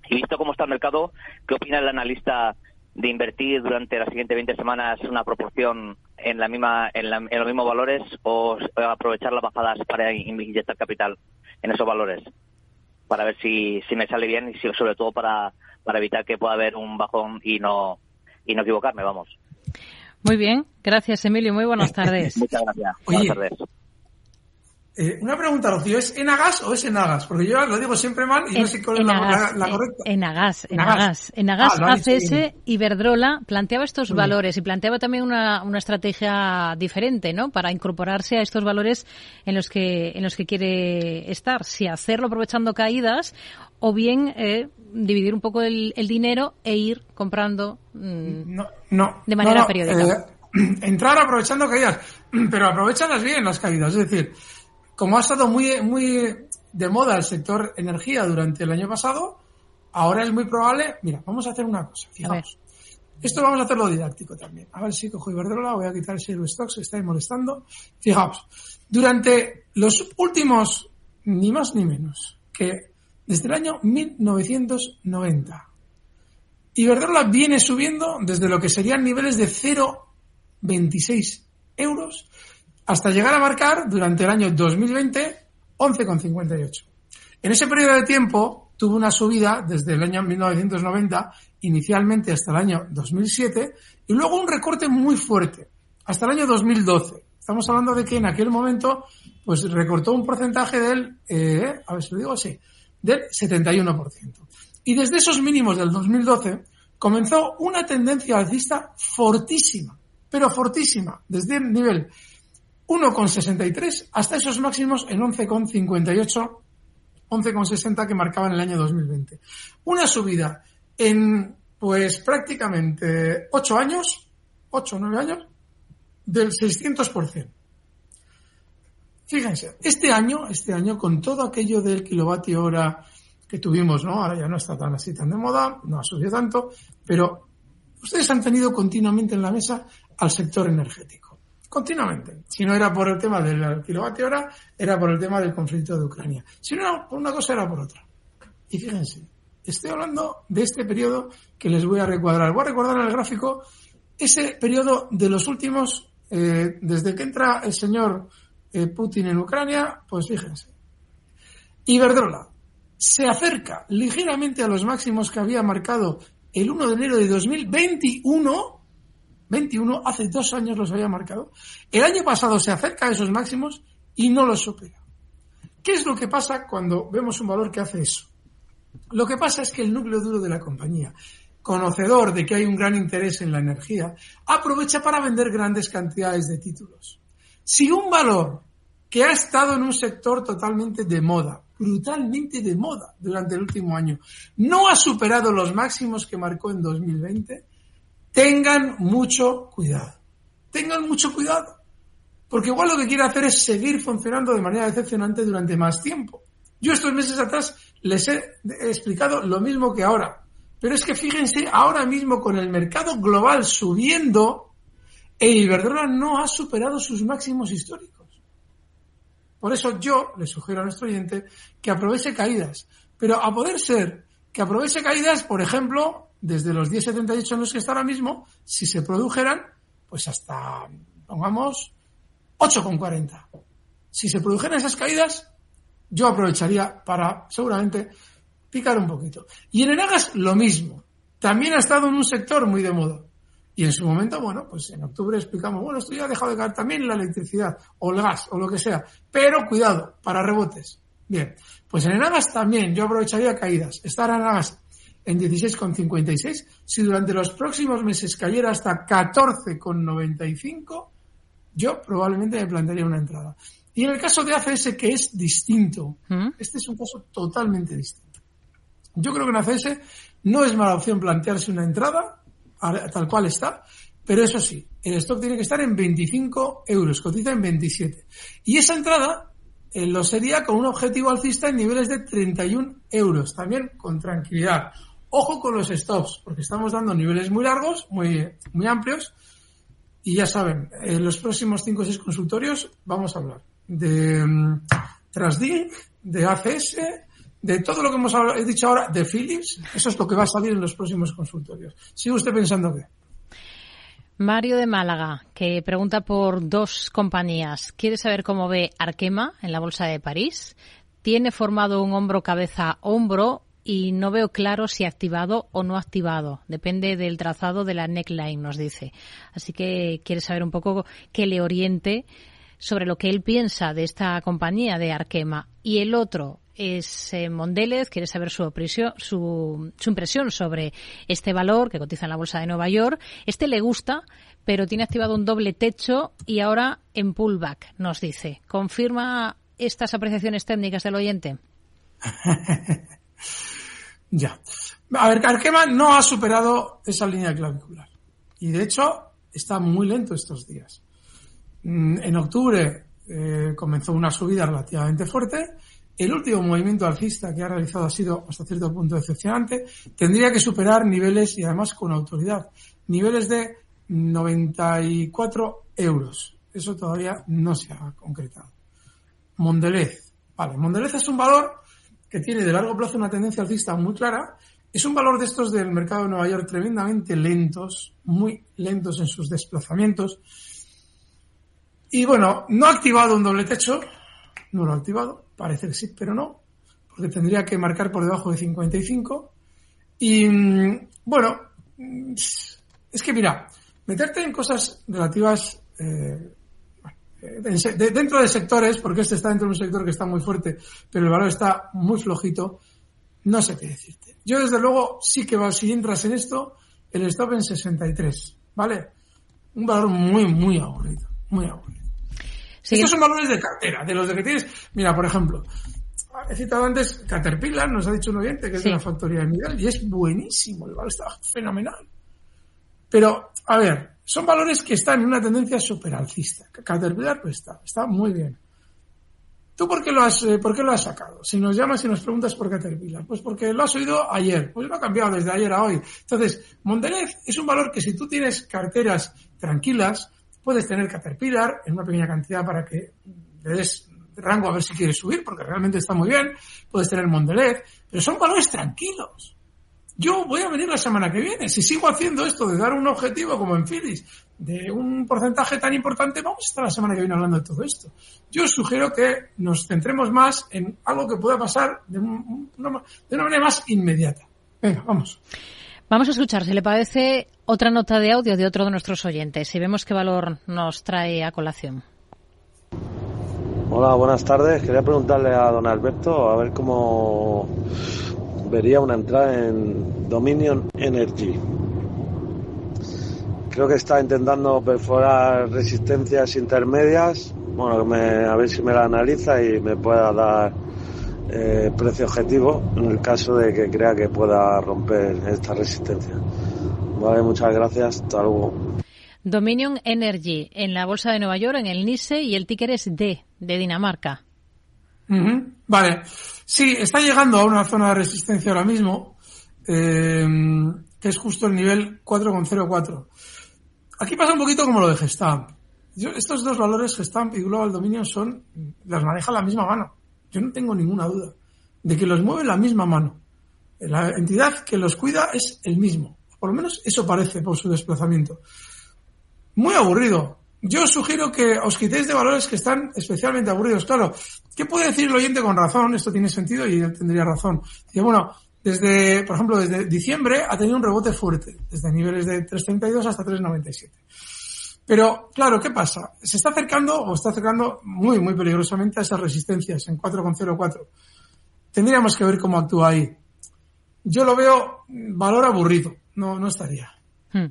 Y visto cómo está el mercado, ¿qué opina el analista de invertir durante las siguientes 20 semanas una proporción en la misma en, en los mismos valores o aprovechar las bajadas para inyectar capital en esos valores? Para ver si, si me sale bien y si, sobre todo para, para evitar que pueda haber un bajón y no, y no equivocarme, vamos. Muy bien, gracias Emilio, muy buenas tardes. Muchas gracias. buenas tardes. Eh, una pregunta, Rocío, ¿es Enagas o es Enagas? Porque yo lo digo siempre mal y no sé cuál es la, correcta. Enagas, Enagas. Enagas, ah, ACS, Iberdrola planteaba estos valores y planteaba también una, una estrategia diferente, ¿no? Para incorporarse a estos valores en los que, en los que quiere estar. Si hacerlo aprovechando caídas o bien eh, dividir un poco el, dinero e ir comprando mm, no, de manera periódica. Eh, entrar aprovechando caídas, pero aprovechanlas bien las caídas. Es decir, como ha estado muy, muy de moda el sector energía durante el año pasado, ahora es muy probable, mira, vamos a hacer una cosa, fijaos. Esto vamos a hacerlo didáctico también. A ver si cojo Iberdrola, voy a quitar el Share Stocks, está molestando. Fijaos, durante los últimos, ni más ni menos, que desde el año 1990, Iberdrola viene subiendo desde lo que serían niveles de 0,26 euros hasta llegar a marcar durante el año 2020 11,58. En ese periodo de tiempo tuvo una subida desde el año 1990 inicialmente hasta el año 2007 y luego un recorte muy fuerte hasta el año 2012. Estamos hablando de que en aquel momento pues recortó un porcentaje del, eh, a ver si lo digo así, del 71%. Y desde esos mínimos del 2012 comenzó una tendencia alcista fortísima, pero fortísima, desde el nivel 1,63 hasta esos máximos en 11,58, 11,60 que marcaban el año 2020. Una subida en, pues prácticamente 8 años, 8 o 9 años, del 600%. Fíjense, este año, este año, con todo aquello del kilovatio hora que tuvimos, ¿no? Ahora ya no está tan así tan de moda, no ha subido tanto, pero ustedes han tenido continuamente en la mesa al sector energético continuamente. Si no era por el tema del kilovatio hora, era por el tema del conflicto de Ucrania. Si no era por una cosa, era por otra. Y fíjense, estoy hablando de este periodo que les voy a recuadrar. Voy a recordar en el gráfico ese periodo de los últimos, eh, desde que entra el señor eh, Putin en Ucrania, pues fíjense. Iberdrola se acerca ligeramente a los máximos que había marcado el 1 de enero de 2021 21, hace dos años los había marcado. El año pasado se acerca a esos máximos y no los supera. ¿Qué es lo que pasa cuando vemos un valor que hace eso? Lo que pasa es que el núcleo duro de la compañía, conocedor de que hay un gran interés en la energía, aprovecha para vender grandes cantidades de títulos. Si un valor que ha estado en un sector totalmente de moda, brutalmente de moda durante el último año, no ha superado los máximos que marcó en 2020, tengan mucho cuidado. Tengan mucho cuidado. Porque igual lo que quiere hacer es seguir funcionando de manera decepcionante durante más tiempo. Yo estos meses atrás les he explicado lo mismo que ahora. Pero es que fíjense, ahora mismo con el mercado global subiendo, e Iberdrola no ha superado sus máximos históricos. Por eso yo le sugiero a nuestro oyente que aproveche caídas. Pero a poder ser que aproveche caídas, por ejemplo, desde los 10,78 en los que está ahora mismo, si se produjeran, pues hasta, pongamos, 8,40. Si se produjeran esas caídas, yo aprovecharía para, seguramente, picar un poquito. Y en Enagas, lo mismo. También ha estado en un sector muy de moda. Y en su momento, bueno, pues en octubre explicamos, bueno, esto ya ha dejado de caer también la electricidad, o el gas, o lo que sea. Pero cuidado, para rebotes. Bien, pues en Enagas también yo aprovecharía caídas. Estar en Enagas en 16,56. Si durante los próximos meses cayera hasta 14,95, yo probablemente me plantearía una entrada. Y en el caso de ACS, que es distinto, ¿Mm? este es un caso totalmente distinto. Yo creo que en ACS no es mala opción plantearse una entrada, tal cual está, pero eso sí, el stock tiene que estar en 25 euros, cotiza en 27. Y esa entrada eh, lo sería con un objetivo alcista en niveles de 31 euros, también con tranquilidad. Ojo con los stops, porque estamos dando niveles muy largos, muy, muy amplios, y ya saben, en los próximos 5 o 6 consultorios vamos a hablar de um, de ACS, de todo lo que hemos he dicho ahora, de Philips, eso es lo que va a salir en los próximos consultorios. ¿Sigue usted pensando qué? Mario de Málaga, que pregunta por dos compañías. Quiere saber cómo ve Arkema en la Bolsa de París tiene formado un hombro cabeza hombro y no veo claro si activado o no activado. Depende del trazado de la neckline, nos dice. Así que quiere saber un poco que le oriente sobre lo que él piensa de esta compañía de Arkema. Y el otro es eh, quiere saber su, su, su impresión sobre este valor que cotiza en la bolsa de Nueva York. Este le gusta, pero tiene activado un doble techo y ahora en pullback, nos dice. ¿Confirma estas apreciaciones técnicas del oyente? Ya. A ver, Arkema no ha superado esa línea clavicular. Y de hecho, está muy lento estos días. Mm, en octubre eh, comenzó una subida relativamente fuerte. El último movimiento alcista que ha realizado ha sido hasta cierto punto decepcionante. Tendría que superar niveles, y además con autoridad, niveles de 94 euros. Eso todavía no se ha concretado. Mondelez. Vale, Mondelez es un valor que tiene de largo plazo una tendencia alcista muy clara, es un valor de estos del mercado de Nueva York tremendamente lentos, muy lentos en sus desplazamientos. Y bueno, no ha activado un doble techo, no lo ha activado, parece que sí, pero no, porque tendría que marcar por debajo de 55. Y mm, bueno, es que mira, meterte en cosas relativas eh, dentro de sectores, porque este está dentro de un sector que está muy fuerte, pero el valor está muy flojito, no sé qué decirte. Yo desde luego sí que va, si entras en esto, el stop en 63, ¿vale? Un valor muy, muy aburrido, muy aburrido. Estos son valores de cartera, de los de que tienes, mira, por ejemplo, he citado antes Caterpillar, nos ha dicho un oyente que es de la factoría de Miguel, y es buenísimo, el valor está fenomenal. Pero, a ver, son valores que están en una tendencia superalcista. Caterpillar pues está, está muy bien. ¿Tú por qué, lo has, eh, por qué lo has sacado? Si nos llamas y nos preguntas por Caterpillar, pues porque lo has oído ayer, pues no ha cambiado desde ayer a hoy. Entonces, Mondelez es un valor que si tú tienes carteras tranquilas, puedes tener Caterpillar en una pequeña cantidad para que le des rango a ver si quieres subir, porque realmente está muy bien, puedes tener Mondelez, pero son valores tranquilos. Yo voy a venir la semana que viene. Si sigo haciendo esto de dar un objetivo como en Phillies de un porcentaje tan importante, vamos a estar la semana que viene hablando de todo esto. Yo sugiero que nos centremos más en algo que pueda pasar de, una, manera más inmediata. Venga, vamos. Vamos a escuchar, si le parece, otra nota de audio de otro de nuestros oyentes y vemos qué valor nos trae a colación. Hola, buenas tardes. Quería preguntarle a don Alberto a ver cómo vería una entrada en Dominion Energy. Creo que está intentando perforar resistencias intermedias. Bueno, a ver si me la analiza y me pueda dar eh, precio objetivo en el caso de que crea que pueda romper esta resistencia. Vale, muchas gracias. Hasta luego. Dominion Energy en la bolsa de Nueva York, en el NICE y el ticker es D de Dinamarca. Vale. Sí, está llegando a una zona de resistencia ahora mismo, eh, que es justo el nivel 4,04. Aquí pasa un poquito como lo de Gestamp. estos dos valores, Gestamp y Global Dominion, son, las maneja la misma mano. Yo no tengo ninguna duda de que los mueve la misma mano. La entidad que los cuida es el mismo. Por lo menos eso parece por su desplazamiento. Muy aburrido. Yo sugiero que os quitéis de valores que están especialmente aburridos. Claro, ¿qué puede decir el oyente con razón? Esto tiene sentido y él tendría razón. Dice, bueno, desde, por ejemplo, desde diciembre ha tenido un rebote fuerte, desde niveles de 3.32 hasta 3.97. Pero, claro, ¿qué pasa? Se está acercando o está acercando muy, muy peligrosamente a esas resistencias en 4,04. Tendríamos que ver cómo actúa ahí. Yo lo veo valor aburrido. No, no estaría. Hmm.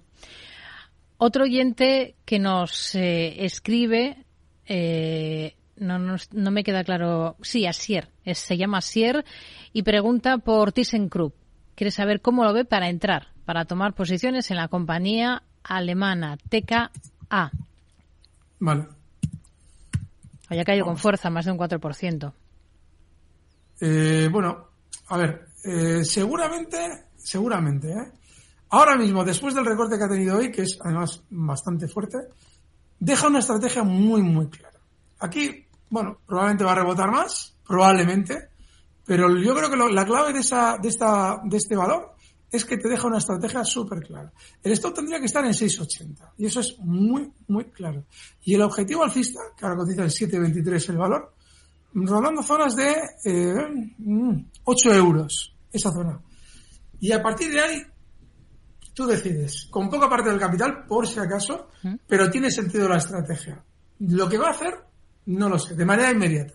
Otro oyente que nos eh, escribe, eh, no, no, me queda claro, sí, Asier, se llama Asier y pregunta por ThyssenKrupp. Quiere saber cómo lo ve para entrar, para tomar posiciones en la compañía alemana TKA. Vale. Haya caído con fuerza, más de un 4%. Eh, bueno, a ver, eh, seguramente, seguramente, ¿eh? Ahora mismo, después del recorte que ha tenido hoy, que es además bastante fuerte, deja una estrategia muy, muy clara. Aquí, bueno, probablemente va a rebotar más, probablemente, pero yo creo que la clave de, esta, de este valor es que te deja una estrategia súper clara. El stop tendría que estar en 6,80 y eso es muy, muy claro. Y el objetivo alcista, que ahora cotiza en 7,23 el valor, rondando zonas de eh, 8 euros, esa zona. Y a partir de ahí, tú decides, con poca parte del capital, por si acaso, pero tiene sentido la estrategia. Lo que va a hacer, no lo sé, de manera inmediata.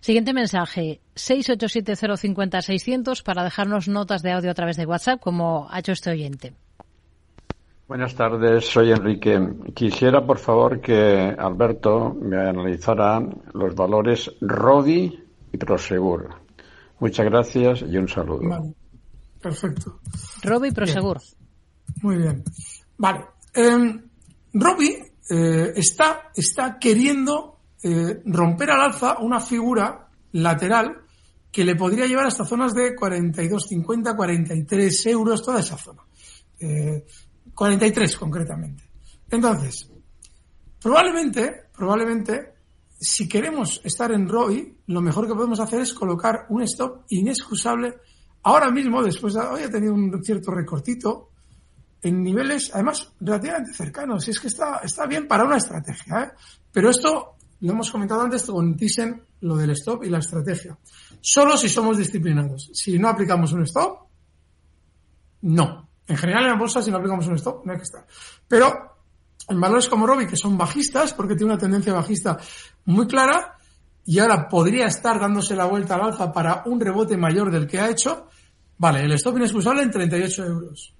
Siguiente mensaje, 687-050-600 para dejarnos notas de audio a través de WhatsApp, como ha hecho este oyente. Buenas tardes, soy Enrique. Quisiera, por favor, que Alberto me analizara los valores RODI y Prosegur. Muchas gracias y un saludo. Vale, perfecto. Robi Prosegur. Muy bien. Vale. Eh, Robi eh, está, está queriendo eh, romper al alza una figura lateral que le podría llevar hasta zonas de 42,50, 43 euros, toda esa zona. Eh, 43 concretamente. Entonces, probablemente, probablemente, si queremos estar en ROI, lo mejor que podemos hacer es colocar un stop inexcusable ahora mismo, después de hoy ha tenido un cierto recortito, en niveles, además, relativamente cercanos. Y es que está, está bien para una estrategia, ¿eh? Pero esto lo hemos comentado antes con Thyssen, lo del stop y la estrategia. Solo si somos disciplinados. Si no aplicamos un stop, no. En general en la bolsa, si no aplicamos un stop, no hay que estar. Pero en valores como Robi, que son bajistas, porque tiene una tendencia bajista muy clara, y ahora podría estar dándose la vuelta al alza para un rebote mayor del que ha hecho, vale, el stop inexcusable en 38 euros.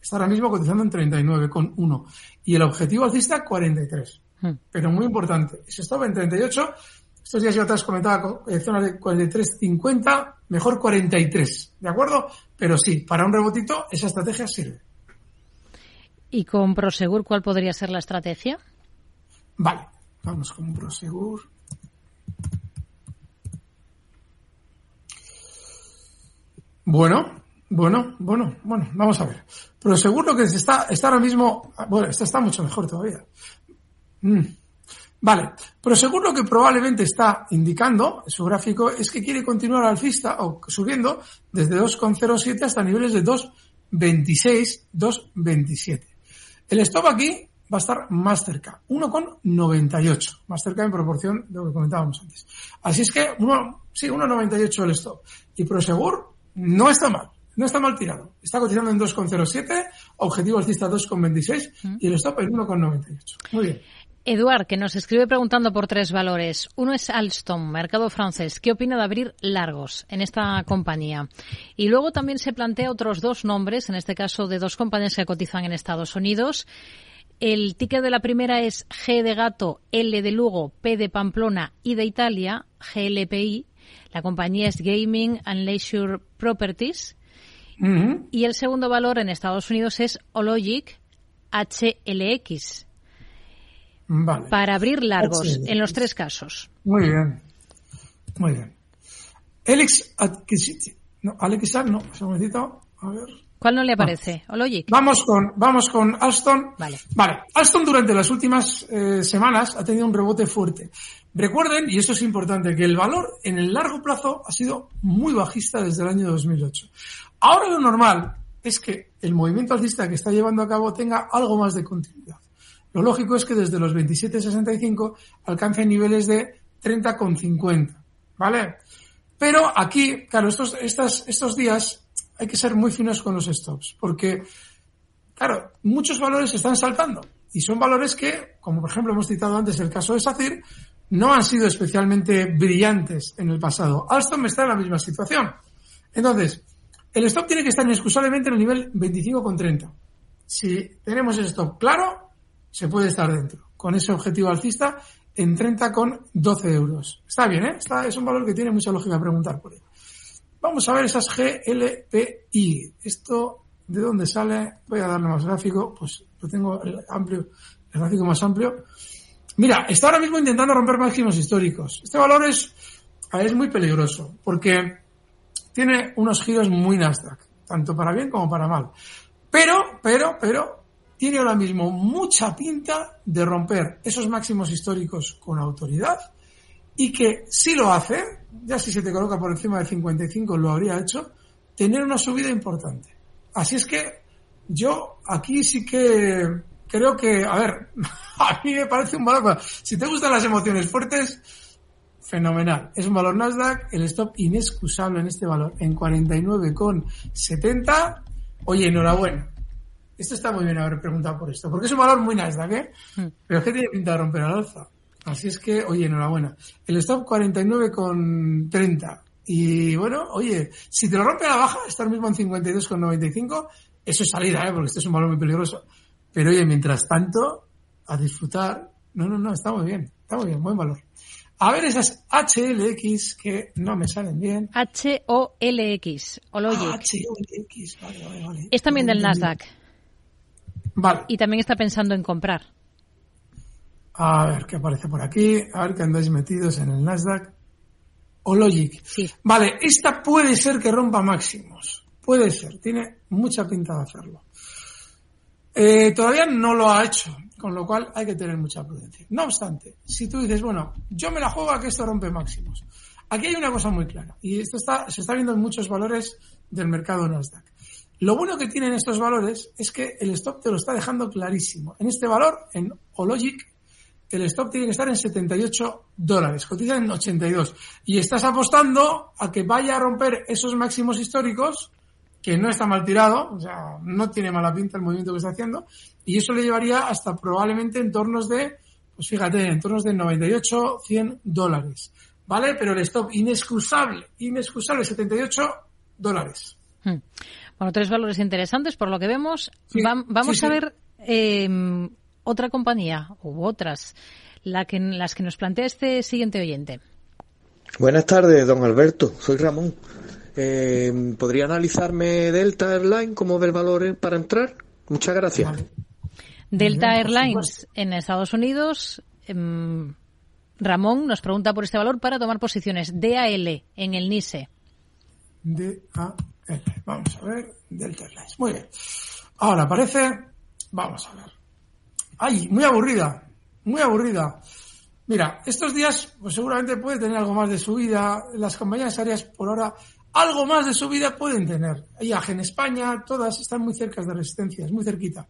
Está ahora mismo cotizando en 39,1. Y el objetivo alcista 43. Pero muy importante, ese stop en 38, estos días yo te has comentado eh, zona de 43,50, mejor 43, ¿de acuerdo? Pero sí, para un rebotito esa estrategia sirve. ¿Y con Prosegur cuál podría ser la estrategia? Vale, vamos con Prosegur. Bueno, bueno, bueno, bueno, vamos a ver. Prosegur lo que está, está ahora mismo, bueno, esta está mucho mejor todavía. Mm. Vale, pero según lo que probablemente está indicando su gráfico es que quiere continuar alcista o subiendo desde 2,07 hasta niveles de 2,26, 2,27. El stop aquí va a estar más cerca, 1,98, más cerca en proporción de lo que comentábamos antes. Así es que, uno, sí, 1,98 el stop. Y Prosegur no está mal, no está mal tirado. Está cotizando en 2,07, objetivo alcista 2,26 y el stop en 1,98. Muy bien. Eduard, que nos escribe preguntando por tres valores. Uno es Alstom, mercado francés. ¿Qué opina de abrir largos en esta compañía? Y luego también se plantea otros dos nombres, en este caso de dos compañías que cotizan en Estados Unidos. El ticket de la primera es G de gato, L de Lugo, P de Pamplona y de Italia, GLPI. La compañía es Gaming and Leisure Properties. Y el segundo valor en Estados Unidos es Ologic, HLX. Vale. Para abrir largos en los tres casos. Muy bien. Muy bien. Alex Adquisiti. No, Alexar, no, un momentito. A ver. ¿Cuál no le aparece? Ologic. Vamos con, vamos con Alstom. Vale. Vale. Durante las últimas eh, semanas ha tenido un rebote fuerte. Recuerden, y esto es importante, que el valor en el largo plazo ha sido muy bajista desde el año 2008. Ahora lo normal es que el movimiento alcista que está llevando a cabo tenga algo más de continuidad. Lo lógico es que desde los 27,65 alcance niveles de 30,50. ¿Vale? Pero aquí, claro, estos, estas, estos días hay que ser muy finos con los stops, porque, claro, muchos valores están saltando y son valores que, como por ejemplo hemos citado antes el caso de SACIR, no han sido especialmente brillantes en el pasado. Alstom está en la misma situación. Entonces, el stop tiene que estar inexcusablemente en el nivel 25,30. Si tenemos el stop claro, se puede estar dentro. Con ese objetivo alcista en 30,12 euros. Está bien, ¿eh? Está, es un valor que tiene mucha lógica preguntar por él. Vamos a ver esas GLPI. Esto, ¿de dónde sale? Voy a darle más gráfico, pues lo tengo el amplio, el gráfico más amplio. Mira, está ahora mismo intentando romper máximos históricos. Este valor es, es muy peligroso porque tiene unos giros muy Nasdaq, tanto para bien como para mal. Pero, pero, pero, tiene ahora mismo mucha pinta de romper esos máximos históricos con autoridad y que si lo hace, ya si se te coloca por encima de 55 lo habría hecho, tener una subida importante. Así es que yo aquí sí que creo que, a ver, a mí me parece un valor, si te gustan las emociones fuertes, Fenomenal. Es un valor Nasdaq, el stop inexcusable en este valor, en 49,70. Oye, enhorabuena. Esto está muy bien haber preguntado por esto, porque es un valor muy Nasdaq, ¿eh? Hmm. Pero es que tiene pinta de romper al alza. Así es que, oye, enhorabuena. El stop 49,30. Y bueno, oye, si te lo rompe a la baja, estar mismo en 52,95, eso es salida, ¿eh? Porque este es un valor muy peligroso. Pero oye, mientras tanto, a disfrutar. No, no, no, está muy bien. Está muy bien, buen valor. A ver esas HLX que no me salen bien. H-O-L-X, Hologic. Ah, vale, vale, vale. Es también del. Nasdaq. Vale. Y también está pensando en comprar. A ver qué aparece por aquí. A ver que andáis metidos en el Nasdaq. O Logic. Vale, esta puede ser que rompa máximos. Puede ser. Tiene mucha pinta de hacerlo. Eh, todavía no lo ha hecho, con lo cual hay que tener mucha prudencia. No obstante, si tú dices, bueno, yo me la juego a que esto rompe máximos. Aquí hay una cosa muy clara, y esto está, se está viendo en muchos valores del mercado Nasdaq. Lo bueno que tienen estos valores es que el stop te lo está dejando clarísimo. En este valor, en Ologic, el stop tiene que estar en 78 dólares, cotiza en 82. Y estás apostando a que vaya a romper esos máximos históricos, que no está mal tirado, o sea, no tiene mala pinta el movimiento que está haciendo, y eso le llevaría hasta probablemente entornos de, pues fíjate, entornos de 98, 100 dólares. ¿Vale? Pero el stop inexcusable, inexcusable, 78 dólares. Hmm. Bueno, tres valores interesantes por lo que vemos. Sí, vamos sí, a ver eh, otra compañía u otras, la que, las que nos plantea este siguiente oyente. Buenas tardes, don Alberto. Soy Ramón. Eh, ¿Podría analizarme Delta Airline como ver valores para entrar? Muchas gracias. Delta Airlines en Estados Unidos. em, Ramón nos pregunta por este valor para tomar posiciones. DAL en el NISE. D-A-L. Vamos a ver. Delta Airlines. Muy bien. Ahora aparece. Vamos a ver. Ay, muy aburrida. Muy aburrida. Mira, estos días, pues seguramente puede tener algo más de subida. Las compañías aéreas, por ahora, algo más de subida pueden tener. IAG en España, todas están muy cerca de resistencias, muy cerquita.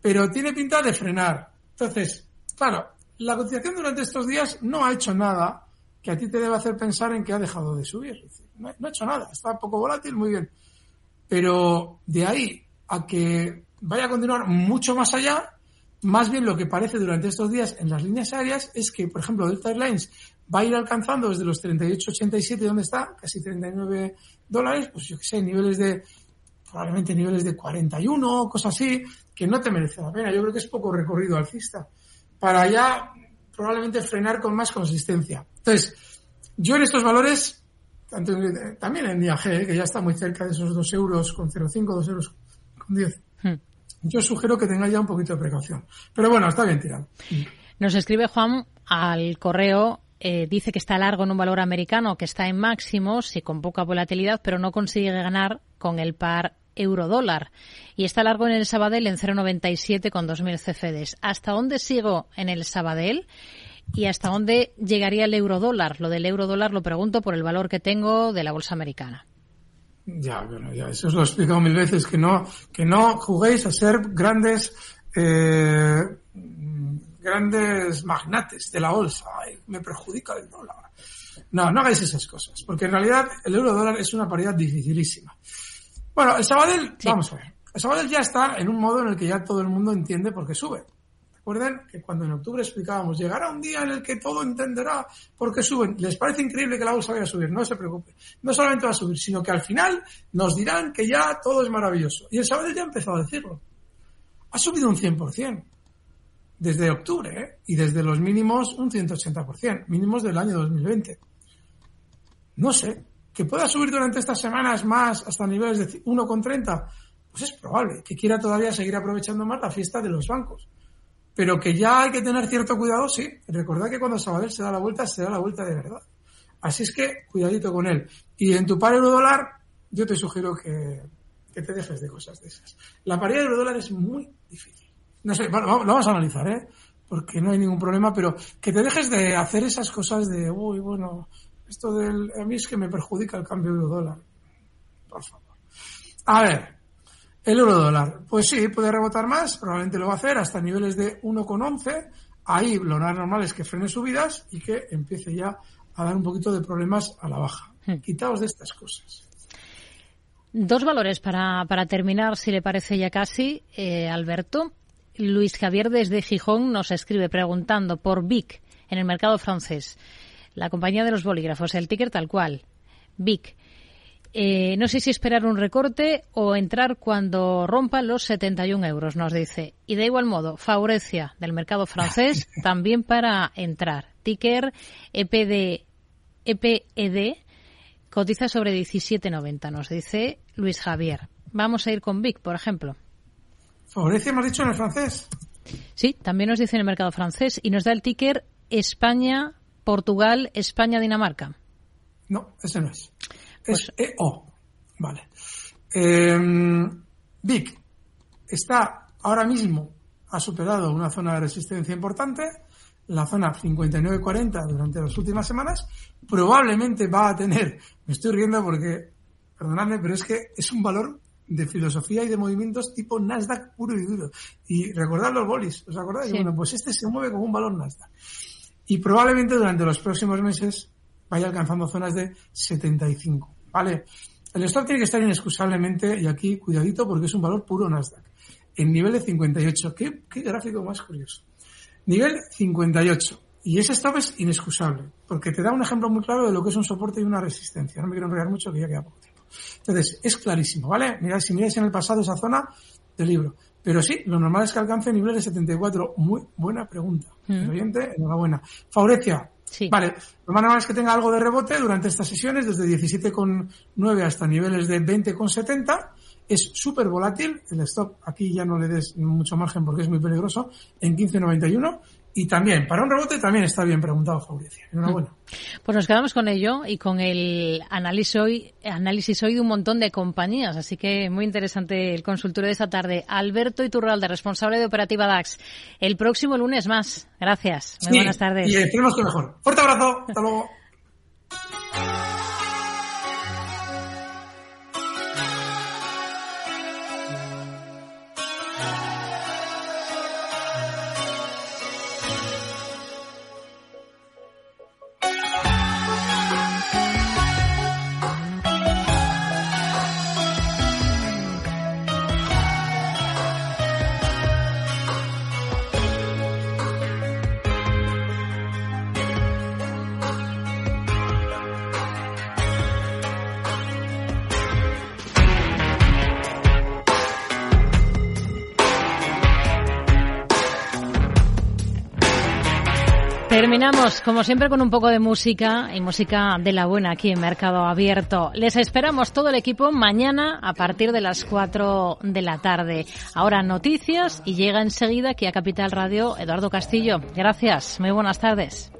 Pero tiene pinta de frenar. Entonces, claro, la cotización durante estos días no ha hecho nada que a ti te deba hacer pensar en que ha dejado de subir. No, ha hecho nada, está poco volátil, muy bien. Pero de ahí a que vaya a continuar mucho más allá, más bien lo que parece durante estos días en las líneas aéreas es que, por ejemplo, Delta Airlines va a ir alcanzando desde los 38,87 donde está, casi 39 dólares, pues yo que sé, niveles de, probablemente niveles de 41, cosas así, que no te merece la pena. Yo creo que es poco recorrido alcista. Para ya probablemente frenar con más consistencia. Entonces, yo en estos valores, tanto en- también en IAG, eh, que ya está muy cerca de esos 2 euros con 0,5, 2 euros con 10, Hmm. yo sugiero que tengáis ya un poquito de precaución. Pero bueno, está bien tirado. Nos escribe Juan al correo. Eh, dice que está largo en un valor americano que está en máximos y con poca volatilidad, pero no consigue ganar con el par euro-dólar. Y está largo en el Sabadell en 0,97 con 2.000 CFDs. ¿Hasta dónde sigo en el Sabadell? ¿Y hasta dónde llegaría el euro-dólar? Lo del euro-dólar lo pregunto por el valor que tengo de la bolsa americana. Ya, bueno, ya, eso os lo he explicado mil veces, que no, que no juguéis a ser grandes, eh, grandes magnates de la bolsa. Ay, me perjudica el dólar. No, no hagáis esas cosas, porque en realidad el euro dólar es una paridad dificilísima. Bueno, el Sabadell, vamos a ver. El Sabadell ya está en un modo en el que ya todo el mundo entiende por qué sube. Recuerden que cuando en octubre explicábamos, llegará un día en el que todo entenderá por qué suben. Les parece increíble que la bolsa vaya a subir, no se preocupe. No solamente va a subir, sino que al final nos dirán que ya todo es maravilloso. Y el Sabadell ya ha empezado a decirlo. Ha subido un 100% desde octubre ¿eh? y desde los mínimos un 180%, mínimos del año 2020. No sé, que pueda subir durante estas semanas más hasta niveles de 1,30, pues es probable que quiera todavía seguir aprovechando más la fiesta de los bancos. Pero que ya hay que tener cierto cuidado, sí. Recordad que cuando Sabadell se da la vuelta, se da la vuelta de verdad. Así es que cuidadito con él. Y en tu par euro dólar, yo te sugiero que, que te dejes de cosas de esas. La paridad euro dólar es muy difícil. No sé, bueno, lo vamos a analizar, ¿eh? Porque no hay ningún problema, pero que te dejes de hacer esas cosas de, uy, bueno, esto del, a mí es que me perjudica el cambio euro dólar. Por favor. A ver, el euro dólar. Pues sí, puede rebotar más, probablemente lo va a hacer hasta niveles de 1,11. Ahí lo normal es que frene subidas y que empiece ya a dar un poquito de problemas a la baja. Hmm. Quitaos de estas cosas. Dos valores para, para terminar, si le parece ya casi, eh, Alberto. Luis Javier desde Gijón nos escribe preguntando por Vic en el mercado francés. La compañía de los bolígrafos, el ticker tal cual. Vic. Eh, no sé si esperar un recorte o entrar cuando rompa los 71 euros, nos dice. Y de igual modo, Faurecia del mercado francés también para entrar. Ticker EPD, EPED cotiza sobre 17,90, nos dice Luis Javier. Vamos a ir con Vic, por ejemplo. Faurecia, hemos dicho en el francés. Sí, también nos dice en el mercado francés y nos da el ticker España, Portugal, España, Dinamarca. No, ese no es. Es EO. Vale. Eh, Vic está ahora mismo, ha superado una zona de resistencia importante, la zona 59.40 durante las últimas semanas. Probablemente va a tener, me estoy riendo porque, perdonadme, pero es que es un valor de filosofía y de movimientos tipo Nasdaq puro y duro. Y recordad los bolis, ¿os acordáis? Sí. Bueno, pues este se mueve como un valor Nasdaq. Y probablemente durante los próximos meses vaya alcanzando zonas de 75. ¿Vale? El stop tiene que estar inexcusablemente, y aquí cuidadito porque es un valor puro Nasdaq, en nivel de 58. ¿Qué, qué gráfico más curioso? Nivel 58. Y ese stop es inexcusable, porque te da un ejemplo muy claro de lo que es un soporte y una resistencia. No me quiero enrollar mucho, que ya queda poco. Entonces, es clarísimo, ¿vale? Mirad, si miráis en el pasado esa zona del libro. Pero sí, lo normal es que alcance nivel de 74. Muy buena pregunta. Mm. Oyente, enhorabuena. Faurecia. Vale, lo más normal es que tenga algo de rebote durante estas sesiones, desde 17,9 hasta niveles de 20,70. Es súper volátil. El stop aquí ya no le des mucho margen porque es muy peligroso. En 15,91. Y también, para un rebote también está bien preguntado Faurecia. Enhorabuena. Pues nos quedamos con ello y con el análisis hoy, análisis hoy de un montón de compañías. Así que muy interesante el consultorio de esta tarde. Alberto Iturralde, responsable de Operativa DAX. El próximo lunes más. Gracias. Muy Sí, buenas tardes. Y esperemos que mejor. Fuerte abrazo. Hasta luego. Terminamos, como siempre, con un poco de música y música de la buena aquí en Mercado Abierto. Les esperamos todo el equipo mañana a partir de las 4 de la tarde. Ahora noticias y llega enseguida aquí a Capital Radio Eduardo Castillo. Gracias, muy buenas tardes.